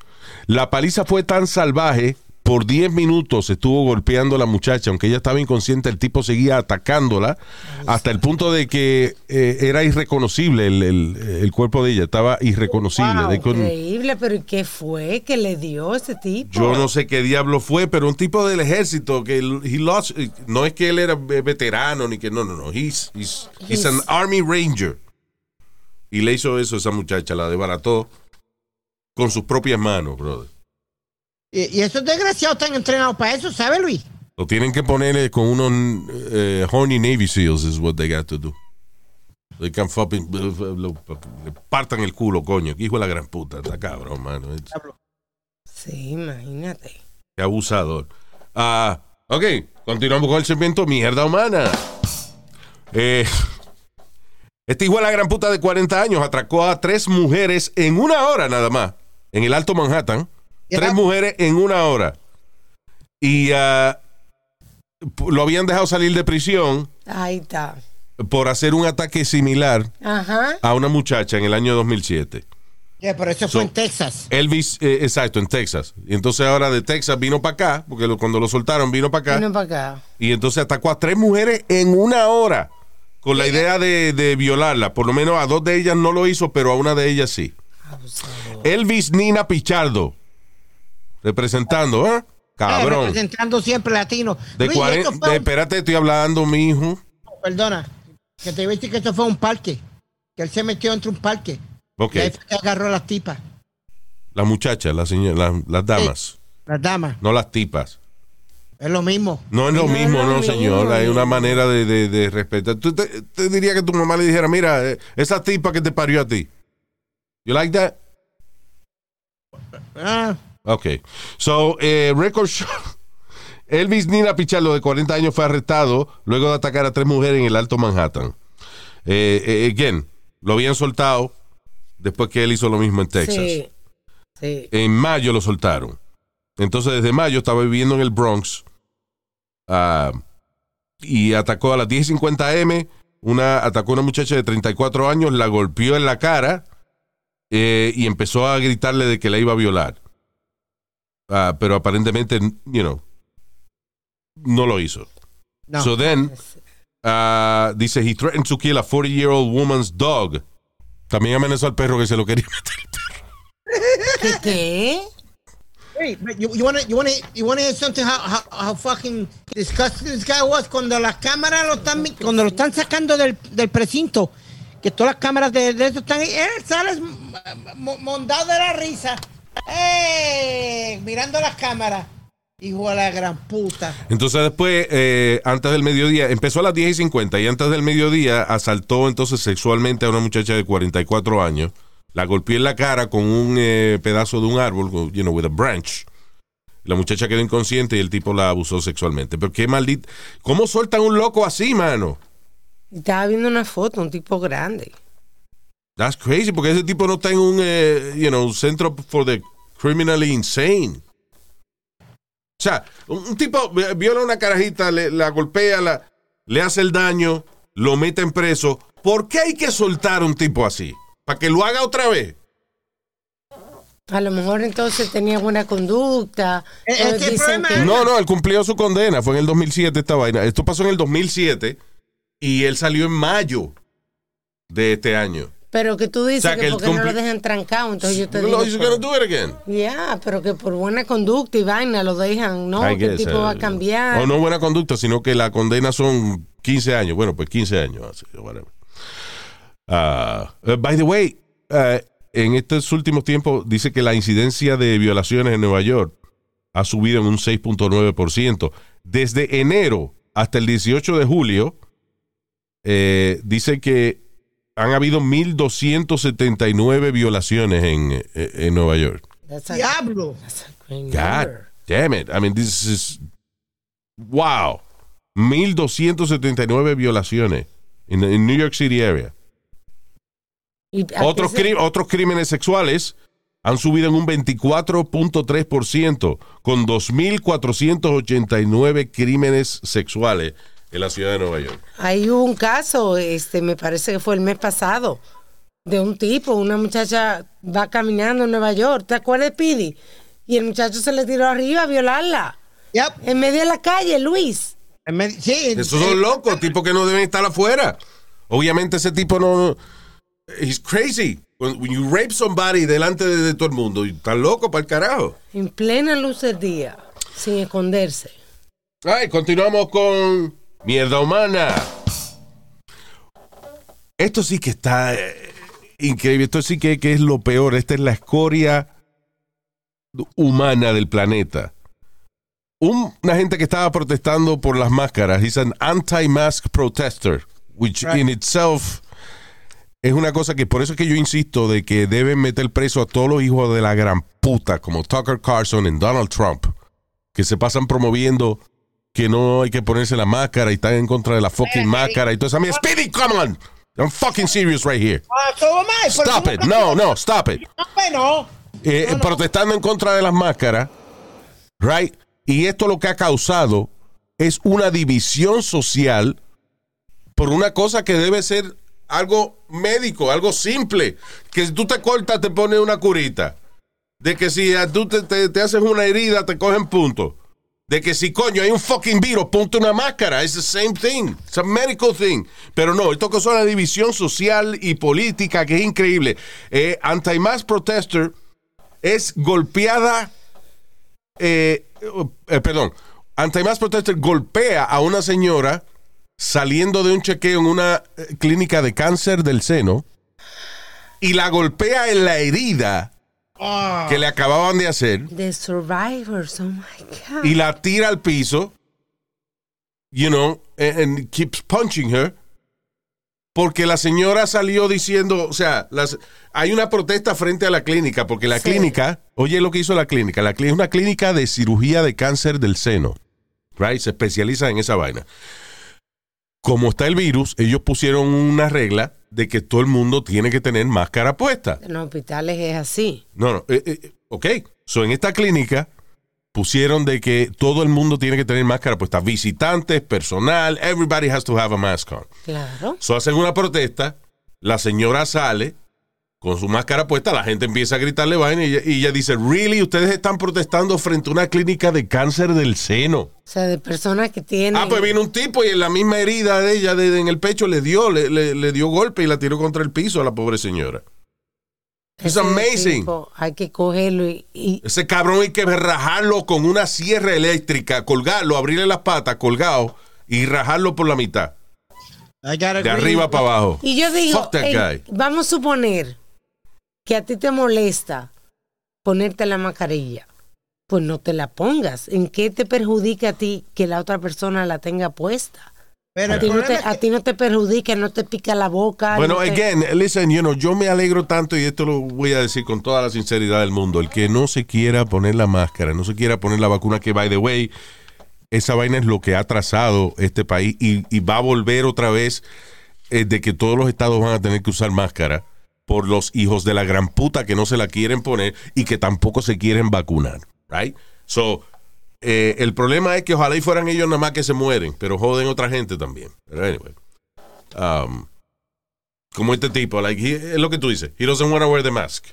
La paliza fue tan salvaje, por 10 minutos estuvo golpeando a la muchacha, aunque ella estaba inconsciente, el tipo seguía atacándola hasta el punto de que eh, era irreconocible el, el- el cuerpo de ella, estaba irreconocible. Increíble, pero ¿y qué fue que le dio ese tipo? yo no sé qué diablo fue, pero un tipo del ejército que he lost, no es que él era ve- veterano ni que no, no, no, he's, he's, he's an army ranger. Y le hizo eso a esa muchacha, la desbarató con sus propias manos, brother. Y, y esos desgraciados están entrenados para eso, ¿sabe, Luis? Lo tienen que ponerle con unos eh, horny Navy SEALs, is what they got to do. They can fucking- lo- le partan el culo, coño. Que hijo de la gran puta, está cabrón, mano. It's- Sí, imagínate. Qué abusador. Ah, ok, continuamos con el segmento Mierda Humana. Eh, este hijo de la gran puta de 40 años atracó a tres mujeres en una hora nada más, en el Alto Manhattan. Tres mujeres en una hora. Y ah, lo habían dejado salir de prisión Ahí está. por hacer un ataque similar Ajá. a una muchacha en el año 2007. Ya, pero eso So- fue en Texas. Elvis, eh, exacto, en Texas. Y entonces ahora de Texas vino para acá, porque lo- cuando lo soltaron vino para acá. Vino para acá. Y entonces atacó a tres mujeres en una hora con la idea de, de violarla. Por lo menos a dos de ellas no lo hizo, pero a una de ellas sí. Elvis Nina Pichardo, representando, ¿eh? Eh, Cabrón. representando siempre latino. De Luis, 40, esto fue de- un- espérate, estoy hablando, mi hijo. Perdona, que te iba a decir que esto fue un parque. Que él se metió entre un parque. Ok, Y ahí fue que agarró a las tipas, las muchachas, las, señoras, las, las damas, las damas. no las tipas. Es lo mismo. No es lo No mismo, no, mismo, señor. Hay una manera de, de, de respetar. Tú te, te diría que tu mamá le dijera, mira, eh, esa tipa que te parió a ti. You like that? Ah, Ok. So, eh, record show. Elvis Nina Pichardo, de 40 años, fue arrestado luego de atacar a tres mujeres en el Alto Manhattan. Eh, eh, again, lo habían soltado después que él hizo lo mismo en Texas. Sí. Sí. En mayo lo soltaron. Entonces, desde mayo estaba viviendo en el Bronx ah, y atacó a las 10.50 M. Una, atacó a una muchacha de 34 años, la golpeó en la cara eh, y empezó a gritarle de que la iba a violar. Ah, pero aparentemente, you know, no lo hizo. no. So then, ah, dice, he threatened to kill a 40-year-old woman's dog. También amenazó al perro que se lo quería meter. ¿Qué? qué? Hey, you, you wanna, you wanna, you wanna hear something how, how, how fucking disgusting this guy was cuando las cámaras lo están, cuando lo están sacando del, del precinto, que todas las cámaras de, de eso están ahí, él sale mo- mondado de la risa, ¡eh! mirando las cámaras, hijo de la gran puta. Entonces después, eh, antes del mediodía, empezó a las 10 y 50 y antes del mediodía asaltó entonces sexualmente a una muchacha de 44 años. La golpeó en la cara con un eh, pedazo de un árbol, con, you know, with a branch. La muchacha quedó inconsciente y el tipo la abusó sexualmente. Pero qué maldito. ¿Cómo sueltan un loco así, mano? Estaba viendo una foto, un tipo grande. That's crazy, porque ese tipo no está en un, eh, you know, centro for the criminally insane. O sea, un, un tipo vi- viola a una carajita, le, la golpea, la, le hace el daño, lo meten preso. ¿Por qué hay que soltar a un tipo así? ¿Para que lo haga otra vez? A lo mejor entonces tenía buena conducta. Es que el dicen problema que- No, no, él cumplió su condena. Fue en el 2007 esta vaina. Esto pasó en el 2007 y él salió en mayo de este año. Pero que tú dices O sea, que, porque no lo dejan trancado. Entonces yo te No, digo. he's pero- gonna do it again. Ya, pero que por buena conducta y vaina lo dejan, ¿no? Que el tipo eh, va a cambiar. O no buena conducta, sino que la condena son 15 años. Bueno, pues 15 años. así, whatever. Ah, eh, by the way, eh, en estos últimos tiempos dice que la incidencia de violaciones en Nueva York ha subido en un 6.9%. Desde enero hasta el 18 de julio, eh, dice que han habido 1.279 violaciones en, eh, en Nueva York. That's a- Diablo. that's a great God number. damn it. I mean, this is. Wow. 1.279 violaciones en en New York City area. Otros, cri- otros crímenes sexuales han subido en un 24.3% con 2.489 crímenes sexuales en la ciudad de Nueva York. Hay un caso, este, me parece que fue el mes pasado, de un tipo, una muchacha va caminando en Nueva York, ¿te acuerdas, Pidi? Y el muchacho se le tiró arriba a violarla. Yep. En medio de la calle, Luis. En med- Sí, Esos son locos, tipos que no deben estar afuera. Obviamente ese tipo no... He's crazy. When, when you rape somebody delante de, de todo el mundo, está loco para el carajo. En plena luz del día, sin esconderse. Ay, continuamos con mierda humana. Esto sí que está eh, increíble. Esto sí que, que es lo peor. Esta es la escoria humana del planeta. Un- una gente que estaba protestando por las máscaras. He's an anti-mask protester, which Right. in itself es una cosa que por eso es que yo insisto de que deben meter preso a todos los hijos de la gran puta, como Tucker Carlson y Donald Trump, que se pasan promoviendo que no hay que ponerse la máscara y están en contra de la fucking máscara y todo eso. I mean, Speedy, come on. I'm fucking serious right here. Ah, so am I, pero Stop it. No, no, stop it. No. Eh, No, no. Protestando en contra de las máscaras, right? Y esto lo que ha causado es una división social por una cosa que debe ser algo médico, algo simple. Que si tú te cortas, te pones una curita. De que si tú te, te- te haces una herida, te cogen puntos. De que si coño hay un fucking virus, ponte una máscara. It's the same thing. It's a medical thing. Pero no, esto causó una división social y política que es increíble. Eh, Anti-mask protester es golpeada. eh, eh, perdón. Anti-mask protester golpea a una señora saliendo de un chequeo en una eh, clínica de cáncer del seno y la golpea en la herida Ah. que le acababan de hacer The Survivors, oh my God. y la tira al piso, you know, and, and keeps punching her. Porque la señora salió diciendo, o sea, las, hay una protesta frente a la clínica, porque la Sí. clínica, oye lo que hizo la clínica, la clínica es una clínica de cirugía de cáncer del seno, right? Se especializa en esa vaina. Como está el virus, ellos pusieron una regla de que todo el mundo tiene que tener máscara puesta. En los hospitales es así. No, no, eh, eh, ok. So, en esta clínica pusieron de que todo el mundo tiene que tener máscara puesta. Visitantes, personal, everybody has to have a mask on. Claro. So, hacen una protesta, la señora sale con su máscara puesta, la gente empieza a gritarle vaina y ella, y ella dice, really, ustedes están protestando frente a una clínica de cáncer del seno. O sea, de personas que tienen. Ah, pues vino un tipo y en la misma herida de ella de- de- en el pecho le dio, le, le- le dio golpe y la tiró contra el piso a la pobre señora. It's ese amazing. tipo, hay que cogerlo y, y- Ese cabrón hay que rajarlo con una sierra eléctrica, colgarlo, abrirle las patas, colgado y rajarlo por la mitad, de arriba para abajo. y yo digo, Fuck that en- guy. vamos a suponer que a ti te molesta ponerte la mascarilla. Pues no te la pongas. ¿En qué te perjudica a ti que la otra persona la tenga puesta? Pero A ti, no te, a ti no te perjudica, no te pica la boca. Bueno, no te- again, listen, you know, yo me alegro tanto y esto lo voy a decir con toda la sinceridad del mundo. El que no se quiera poner la máscara, no se quiera poner la vacuna, que by the way, esa vaina es lo que ha trazado este país y, y va a volver otra vez eh, de que todos los estados van a tener que usar máscara por los hijos de la gran puta que no se la quieren poner y que tampoco se quieren vacunar, right? So, eh, el problema es que ojalá y fueran ellos nada más que se mueren, pero joden otra gente también. Pero anyway. Um, como este tipo, like, es lo que tú dices. He doesn't want to wear the mask.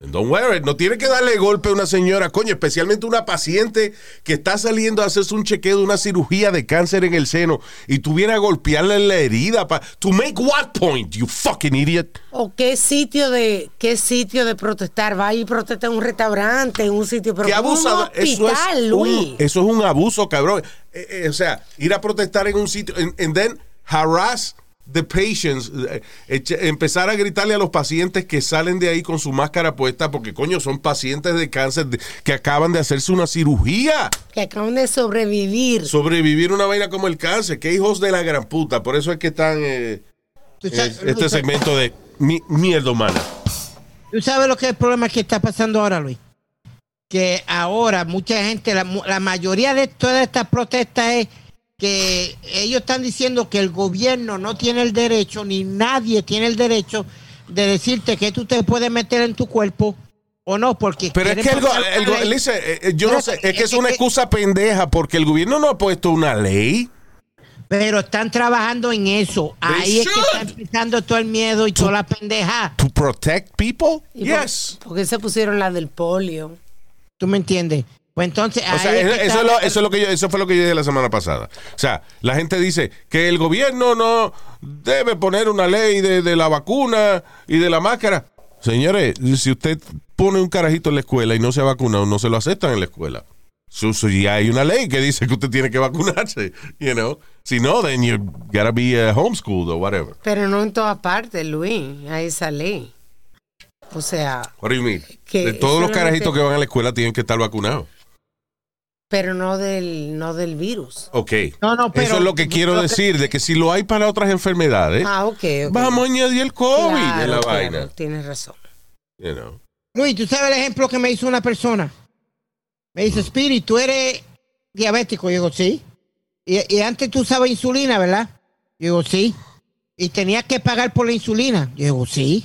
Don't wear it. No tiene que darle golpe a una señora, coño, especialmente una paciente que está saliendo a hacerse un chequeo de una cirugía de cáncer en el seno y tú vienes a golpearle en la herida. Pa to make what point, you fucking idiot? ¿O qué sitio de qué sitio de protestar? Va y protesta en un restaurante, en un sitio, pero Qué abusador. Eso es, Luis. un, eso es un abuso, cabrón. Eh, eh, o sea, ir a protestar en un sitio and, and then harass the patients, eh, empezar a gritarle a los pacientes que salen de ahí con su máscara puesta porque coño son pacientes de cáncer de- que acaban de hacerse una cirugía. que acaban de sobrevivir. Sobrevivir una vaina como el cáncer, qué hijos de la gran puta. Por eso es que están eh, eh, este segmento de mi- mierda humana. ¿Tú sabes lo que es el problema que está pasando ahora, Luis? Que ahora mucha gente, la, la mayoría de todas estas protestas es que ellos están diciendo que el gobierno no tiene el derecho, ni nadie tiene el derecho de decirte que tú te puedes meter en tu cuerpo o no, porque... Pero es que el, el ley. listen, eh, eh, yo no sé, es que es una que- excusa pendeja porque el gobierno no ha puesto una ley. Pero están trabajando en eso. Ahí es que está empezando todo el miedo y toda la pendeja. To protect people? ¿Y por- Yes. ¿Por qué se pusieron la del polio? ¿Tú me entiendes? Pues entonces... O sea, es eso, es lo, eso es lo que yo, eso fue lo que yo dije la semana pasada. O sea, la gente dice que el gobierno no debe poner una ley de, de la vacuna y de la máscara. Señores, si usted pone un carajito en la escuela y no se ha vacunado, no se lo aceptan en la escuela. So, so ya hay una ley que dice que usted tiene que vacunarse, you know. Si no, then you gotta be uh, homeschooled or whatever. Pero no en todas partes, Luis, hay esa ley. O sea, What do you mean? Que De todos los carajitos que van a la escuela tienen que estar vacunados. Pero no del, no del virus. Ok. No, no, pero- Eso es lo que quiero lo que- decir, de que si lo hay para otras enfermedades, Ah, ok, ok. vamos a añadir el COVID Claro, en la claro, vaina. Tienes razón. You know. Luis, ¿tú sabes el ejemplo que me hizo una persona? Me dice, Spirit, tú eres diabético. Yo digo, sí. Y, y antes tú usabas insulina, ¿verdad? Yo digo, sí. Y tenías que pagar por la insulina. Yo digo, sí.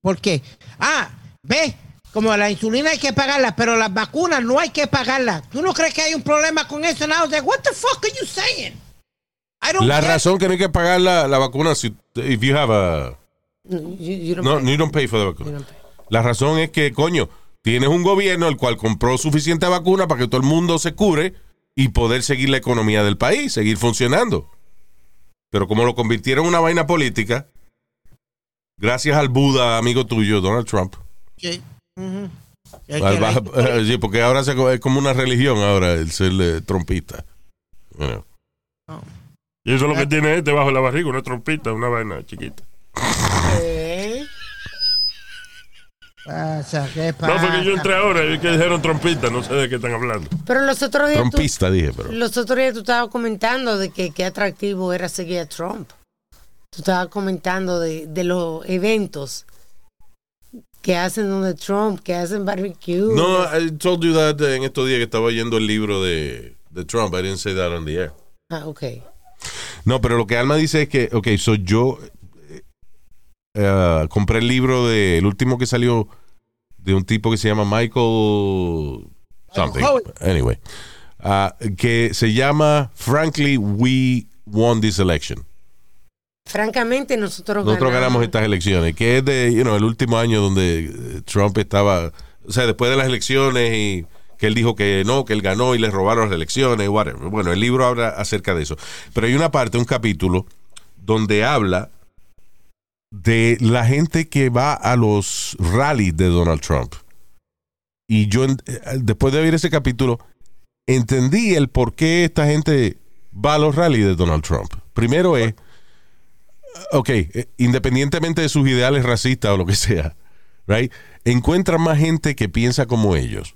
¿Por qué? Ah, ve, como la insulina hay que pagarla, pero las vacunas no hay que pagarlas. ¿Tú no crees que hay un problema con eso? No, like, what the fuck are you saying? I don't La razón que no hay que pagar la, la vacuna si if you have a You- you don't no, pay. you don't pay for the vacuna. La razón es que coño, tienes un gobierno el cual compró suficiente vacuna para que todo el mundo se cure y poder seguir la economía del país, seguir funcionando. Pero como lo convirtieron en una vaina política, gracias al Buda, amigo tuyo, Donald Trump. Sí. Baja- sí, porque ahora se- es como una religión ahora el ser eh, trompista. You know. Y eso es lo que tiene este bajo la barriga, una trompita, una vaina chiquita. Pasa, ¿qué No, porque yo entré ahora y que dijeron trompita, no sé de qué están hablando. Pero los otros días tú, Trompista dije, pero. los otros días tú estabas comentando de que qué atractivo era seguir a Trump. Tú estabas comentando de, de los eventos que hacen donde Trump, que hacen barbecue. No, I told you that eh, en estos días que estaba oyendo el libro de, de Trump. I didn't say that on the air. Ah, ok. No, pero lo que Alma dice es que, ok, so yo eh, compré el libro de, el último que salió de un tipo que se llama Michael something. Anyway, ah, que se llama Frankly, We Won This Election. Francamente, nosotros, Nosotros ganamos estas elecciones, que es de, you know, el último año donde eh, Trump estaba, o sea, después de las elecciones y que él dijo que no, que él ganó y le robaron las elecciones, whatever. Bueno, el libro habla acerca de eso. Pero hay una parte, un capítulo, donde habla de la gente que va a los rallies de Donald Trump. Y yo, eh, después de oír ese capítulo, entendí el por qué esta gente va a los rallies de Donald Trump. Primero es, ok, eh, independientemente de sus ideales racistas o lo que sea, right, encuentran más gente que piensa como ellos.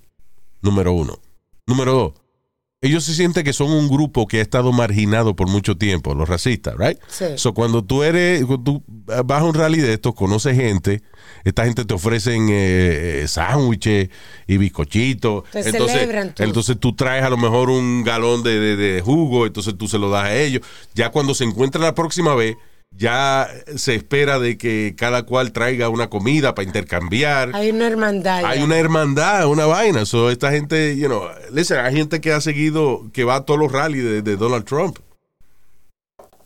Número uno. Número dos. Ellos se sienten que son un grupo que ha estado marginado por mucho tiempo, los racistas, right? Sí. So, cuando tú eres, tú vas a un rally de estos, conoces gente, esta gente te ofrecen eh, eh, sándwiches y bizcochitos. Te entonces, celebran entonces tú traes a lo mejor un galón de, de- de jugo, entonces tú se lo das a ellos. Ya cuando se encuentran la próxima vez, ya se espera de que cada cual traiga una comida para intercambiar. Hay una hermandad. Hay una hermandad, una vaina. So, esta gente, you know, listen, hay gente que ha seguido, que va a todos los rallies de, de Donald Trump.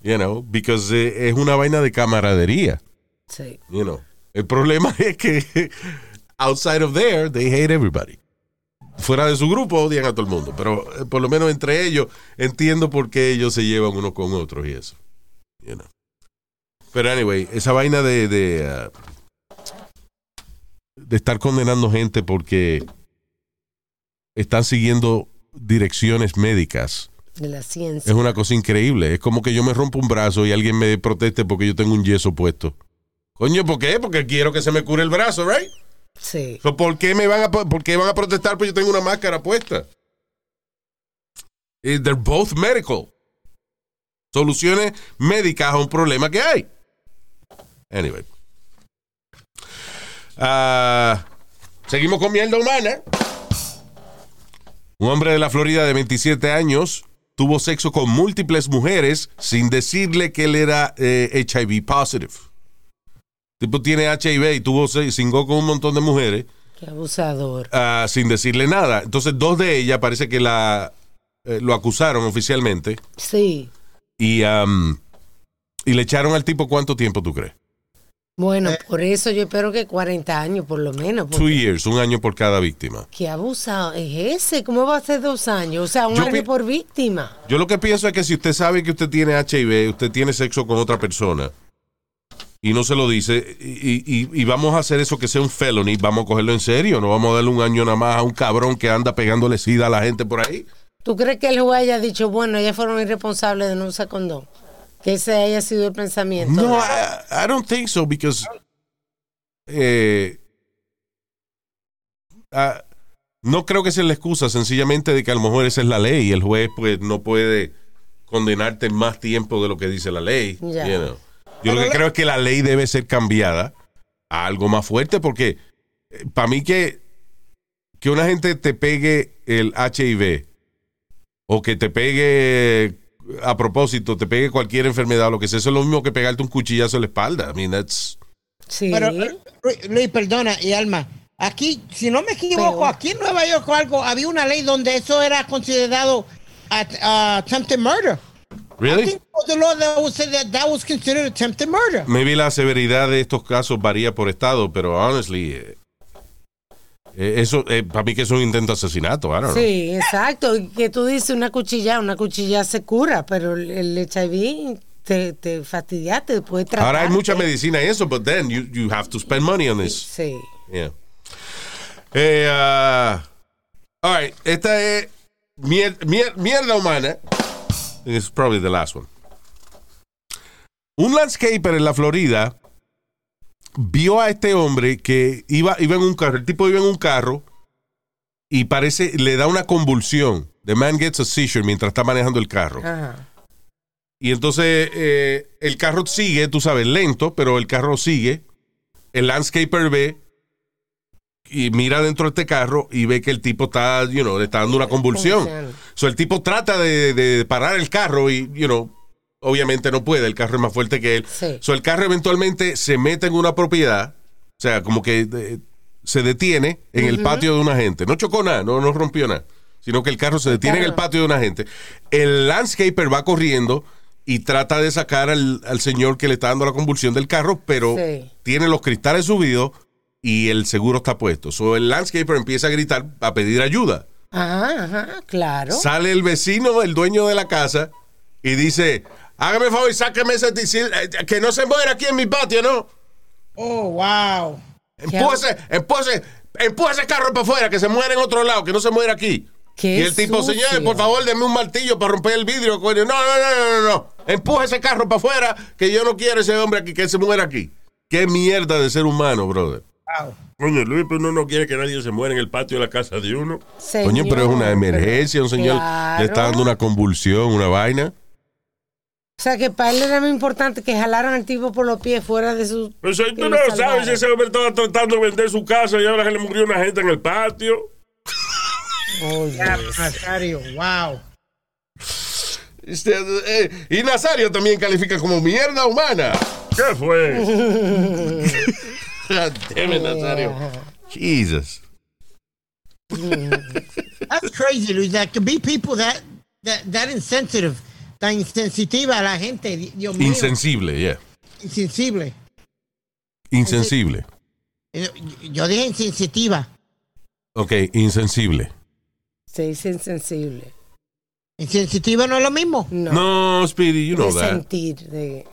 You know, because eh, es una vaina de camaradería. Sí. You know. El problema es que outside of there, they hate everybody. Fuera de su grupo odian a todo el mundo, pero eh, por lo menos entre ellos entiendo por qué ellos se llevan unos con otros y eso. You know. Pero anyway, esa vaina de de, ah, de estar condenando gente porque están siguiendo direcciones médicas De la es ciencia. una cosa increíble. Es como que yo me rompo un brazo y alguien me proteste porque yo tengo un yeso puesto. Coño, ¿por qué? Porque quiero que se me cure el brazo, right? Sí. So, ¿por, qué me van a, po- ¿Por qué van a protestar porque yo tengo una máscara puesta? Eh, They're both medical. Soluciones médicas a un problema que hay. Anyway. Ah, seguimos con mierda humana. Un hombre de la Florida de 27 años tuvo sexo con múltiples mujeres sin decirle que él era eh, HIV positive. El tipo tiene HIV y tuvo cingó con un montón de mujeres Qué abusador. ah, sin decirle nada. Entonces, dos de ellas parece que la eh, lo acusaron oficialmente Sí. y, am, y le echaron al tipo cuánto tiempo tú crees? Bueno, por eso yo espero que 40 años por lo menos. Two years, un año por cada víctima. qué abusado es ese. ¿Cómo va a ser dos años? O sea, un Yo año por víctima. Yo lo que pienso es que si usted sabe que usted tiene HIV, usted tiene sexo con otra persona y no se lo dice, y, y- y vamos a hacer eso que sea un felony, vamos a cogerlo en serio, no vamos a darle un año nada más a un cabrón que anda pegándole sida a la gente por ahí. ¿Tú crees que el juez haya dicho, bueno, ellas fueron irresponsables de no usar condón? Que ese haya sido el pensamiento. No, I, I don't think so, because eh, ah, no creo que sea la excusa, sencillamente de que a lo mejor esa es la ley y el juez pues no puede condenarte más tiempo de lo que dice la ley. You know. Yo lo que creo es que la ley debe ser cambiada a algo más fuerte porque para mí que, que una gente te pegue el HIV o que te pegue a propósito, te pegue cualquier enfermedad o lo que sea, eso es lo mismo que pegarte un cuchillazo en la espalda. I mean, that's... Sí. Pero, eh, Luis, perdona, y Alma, aquí, si no me equivoco, Pero- aquí en Nueva York o algo, había una ley donde eso era considerado at- uh, attempted murder. I Really? think there was a law that would say that that was considered attempted murder. Maybe la severidad de estos casos varía por estado, pero honestly, eh, eso, eh, para mí que es un intento de asesinato. Sí, exacto. Que tú dices una cuchilla, una cuchilla se cura, pero el- HIV te, te fastidiaste, puede tratar. Ahora hay mucha medicina y eso, but then you, you have to spend money on this. Sí. Yeah. Eh, ah, all right, esta es mier- mier- mierda humana. It's probably the last one. Un landscaper en la Florida vio a este hombre que iba, iba en un carro. El tipo iba en un carro y parece, le da una convulsión. The man gets a seizure mientras está manejando el carro. Ajá. Y entonces eh, el carro sigue, tú sabes, lento, pero el carro sigue. El landscaper ve y mira dentro de este carro y ve que el tipo está, you know, le está dando una convulsión. So, el tipo trata de, de parar el carro y, you know, obviamente no puede, el carro es más fuerte que él. Sí. So, el carro eventualmente se mete en una propiedad, o sea, como que eh, se detiene en el patio de una gente. No chocó nada, no, no rompió nada, sino que el carro se detiene en el patio de una gente. El landscaper va corriendo y trata de sacar al, al señor que le está dando la convulsión del carro, pero Sí. tiene los cristales subidos y el seguro está puesto. So, el landscaper empieza a gritar, a pedir ayuda. Ajá, ajá, claro. Sale el vecino, el dueño de la casa, y dice, hágame el favor y sáqueme ese tisil- eh, que no se muera aquí en mi patio, ¿no? Oh, wow. Empújese, empújese, empújese ese carro para afuera, que se muera en otro lado, que no se muera aquí. Qué y el tipo, sucio. señor, por favor, deme un martillo para romper el vidrio, coño. No, no, no, no, no, no. Empuje ese carro para afuera, que yo no quiero ese hombre aquí, que se muera aquí. Qué mierda de ser humano, brother. Wow. Coño, Luis, pero uno no quiere que nadie se muera en el patio de la casa de uno. Coño, pero es una emergencia, un señor le está dando una convulsión, una vaina. O sea, que para él era muy importante que jalaran al tipo por los pies fuera de su. Pero si que tú lo no sabes ese hombre estaba tratando de vender su casa y ahora se le murió una gente en el patio. Yeah, Nazario, wow. Este, eh, y Nazario también califica como mierda humana. ¿Qué fue? Damn it, Nazario. Jesus. That's crazy, Luis. That could be people that, that, that insensitive, tan insensitiva a la gente. Dios mío. Insensible, yeah. Insensible. Insensible. Eh, Yo dije insensitiva. Ok, insensible. Se dice insensible. Insensitiva no es lo mismo. No. No, Speedy, you know de that. sentir, de,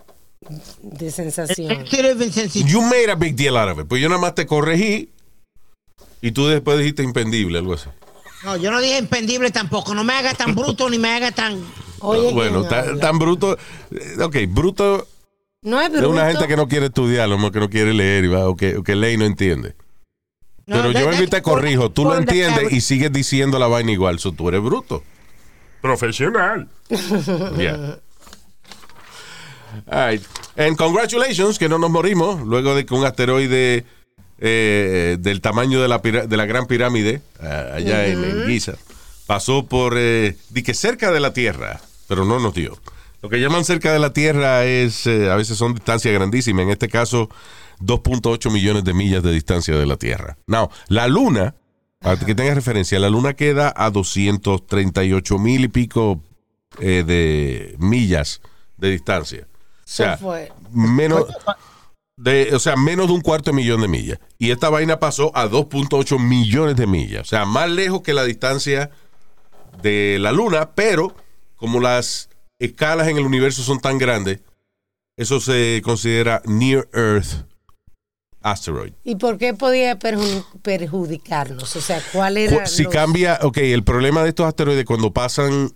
de sensación. Sensitive, insensitive. You made a big deal out of it. Pues yo nada más te corregí y tú después dijiste impendible, algo así. No, yo no dije impendible tampoco. No me haga tan bruto ni me haga tan. Oye, bueno, ¿quién tan, bruto. eh, Ok, bruto no es es bruto. una gente que no quiere estudiar, lo que no quiere leer y va, o que, o que lee y no entiende. No, Pero yo vengo y te corrijo, tú lo entiendes y sigues diciendo la vaina igual, so tú eres bruto. Profesional. Yeah. All right. And congratulations, que no nos morimos luego de que un asteroide eh, del tamaño de la, de la Gran Pirámide, allá en, en Giza, pasó por, eh, di que cerca de la Tierra, pero no nos dio. Lo que llaman cerca de la Tierra es, eh, a veces son distancias grandísimas, en este caso 2.8 millones de millas de distancia de la Tierra. Now, la Luna, para que tengas referencia, la Luna queda a 238 mil y pico eh, de millas de distancia. O sea, fue. menos de, o sea, menos de un cuarto de millón de millas. Y esta vaina pasó a 2.8 millones de millas. O sea, más lejos que la distancia de la Luna, pero como las escalas en el universo son tan grandes, eso se considera Near Earth Asteroid. ¿Y por qué podía perju- perjudicarnos? O sea, ¿cuál era? Si los- cambia, ok, el problema de estos asteroides cuando pasan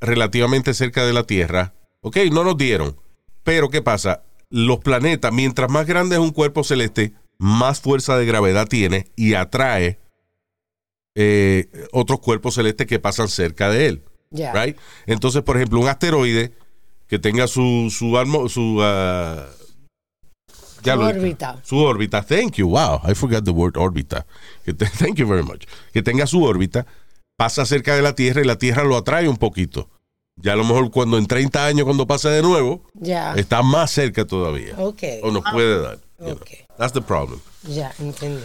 relativamente cerca de la Tierra, ok, no nos dieron. Pero ¿qué pasa? Los planetas, mientras más grande es un cuerpo celeste, más fuerza de gravedad tiene y atrae eh, otros cuerpos celestes que pasan cerca de él. Right? Entonces, por ejemplo, un asteroide que tenga su su, armo- su ya Su órbita. Su órbita. Thank you. Wow, I forgot the word órbita. Thank you very much. Que tenga su órbita, pasa cerca de la Tierra y la Tierra lo atrae un poquito. Ya a lo mejor cuando en 30 años, cuando pase de nuevo, está más cerca todavía. O nos puede dar. you know. Ok. That's the problem. Ya, entendí.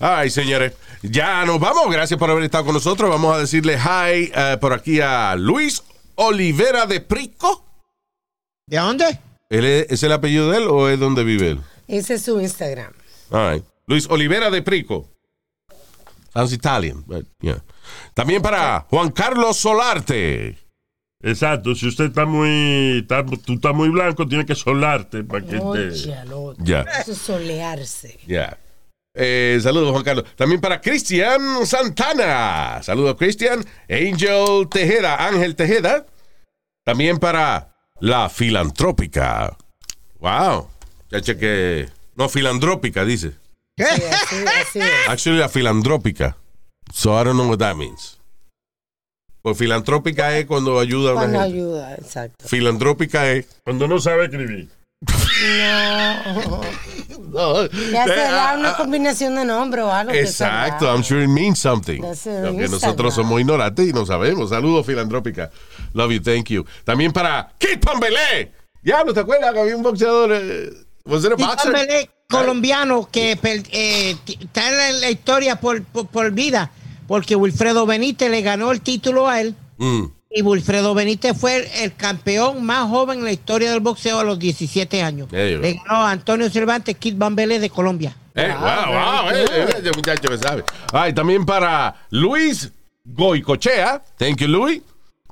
Ay, señores, ya nos vamos. Gracias por haber estado con nosotros. Vamos a decirle hi eh, por aquí a Luis Olivera de Prico. ¿De dónde? ¿Él es, ¿Es el apellido de él o es donde vive él? Ese es su Instagram. All right. Luis Olivera de Prico. Sounds Italian, but yeah. También para Juan Carlos Solarte. Exacto, si usted está muy, está- tú estás muy blanco, tiene que solarte para que te... Oye, al otro. Ya. Eso es solearse. Ya. Eh, saludos, Juan Carlos. También para Cristian Santana. Saludos, Cristian. Angel Tejeda, Ángel Tejeda. También para la filantrópica. Wow. Ya cheque. No, filantrópica, dice. Sí, así, así es. Actually, la filantrópica. So I don't know what that means. Pues filantrópica es cuando ayuda a una Cuando gente. ayuda, exacto. Filantrópica es. Cuando no sabe escribir. No. Ya será una combinación de nombre o algo. Exacto. I'm sure it means something. Instagram. nosotros somos ignorantes y no sabemos. Saludos, filantrópica. Love you, thank you. También para Kid Pambelé. Ya, ¿no te acuerdas que había un boxeador? Eh, was it a boxer? Belé, colombiano que eh, está en la, la historia por, por, por vida, porque Wilfredo Benítez le ganó el título a él. Mm. Y Wilfredo Benítez fue el, el campeón más joven en la historia del boxeo a los 17 años. Le ganó a Antonio Cervantes, Kid Bambele de Colombia. Eh, wow, wow, eh, eh, ese muchacho me sabe. Ay, también para Luis Goicochea. Thank you, Luis.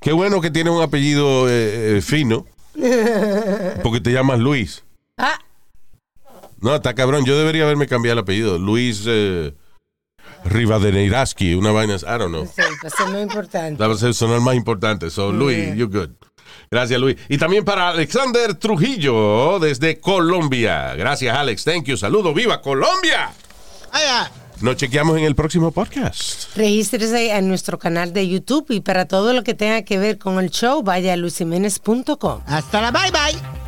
Qué bueno que tiene un apellido eh, eh, fino. Porque te llamas Luis. Ah, No, está cabrón. Yo debería haberme cambiado el apellido. Luis eh, Rivadeneiraski. Una vaina. I don't know. sí, pues es muy importante. Va a ser sonar más importante. So, Luis, you're good. Gracias, Luis. Y también para Alexander Trujillo, desde Colombia. Gracias, Alex. Thank you. Saludo. ¡Viva Colombia! Ah, Nos chequeamos en el próximo podcast. Regístrese en nuestro canal de YouTube y para todo lo que tenga que ver con el show, vaya a luisiménez.com. hasta la bye bye.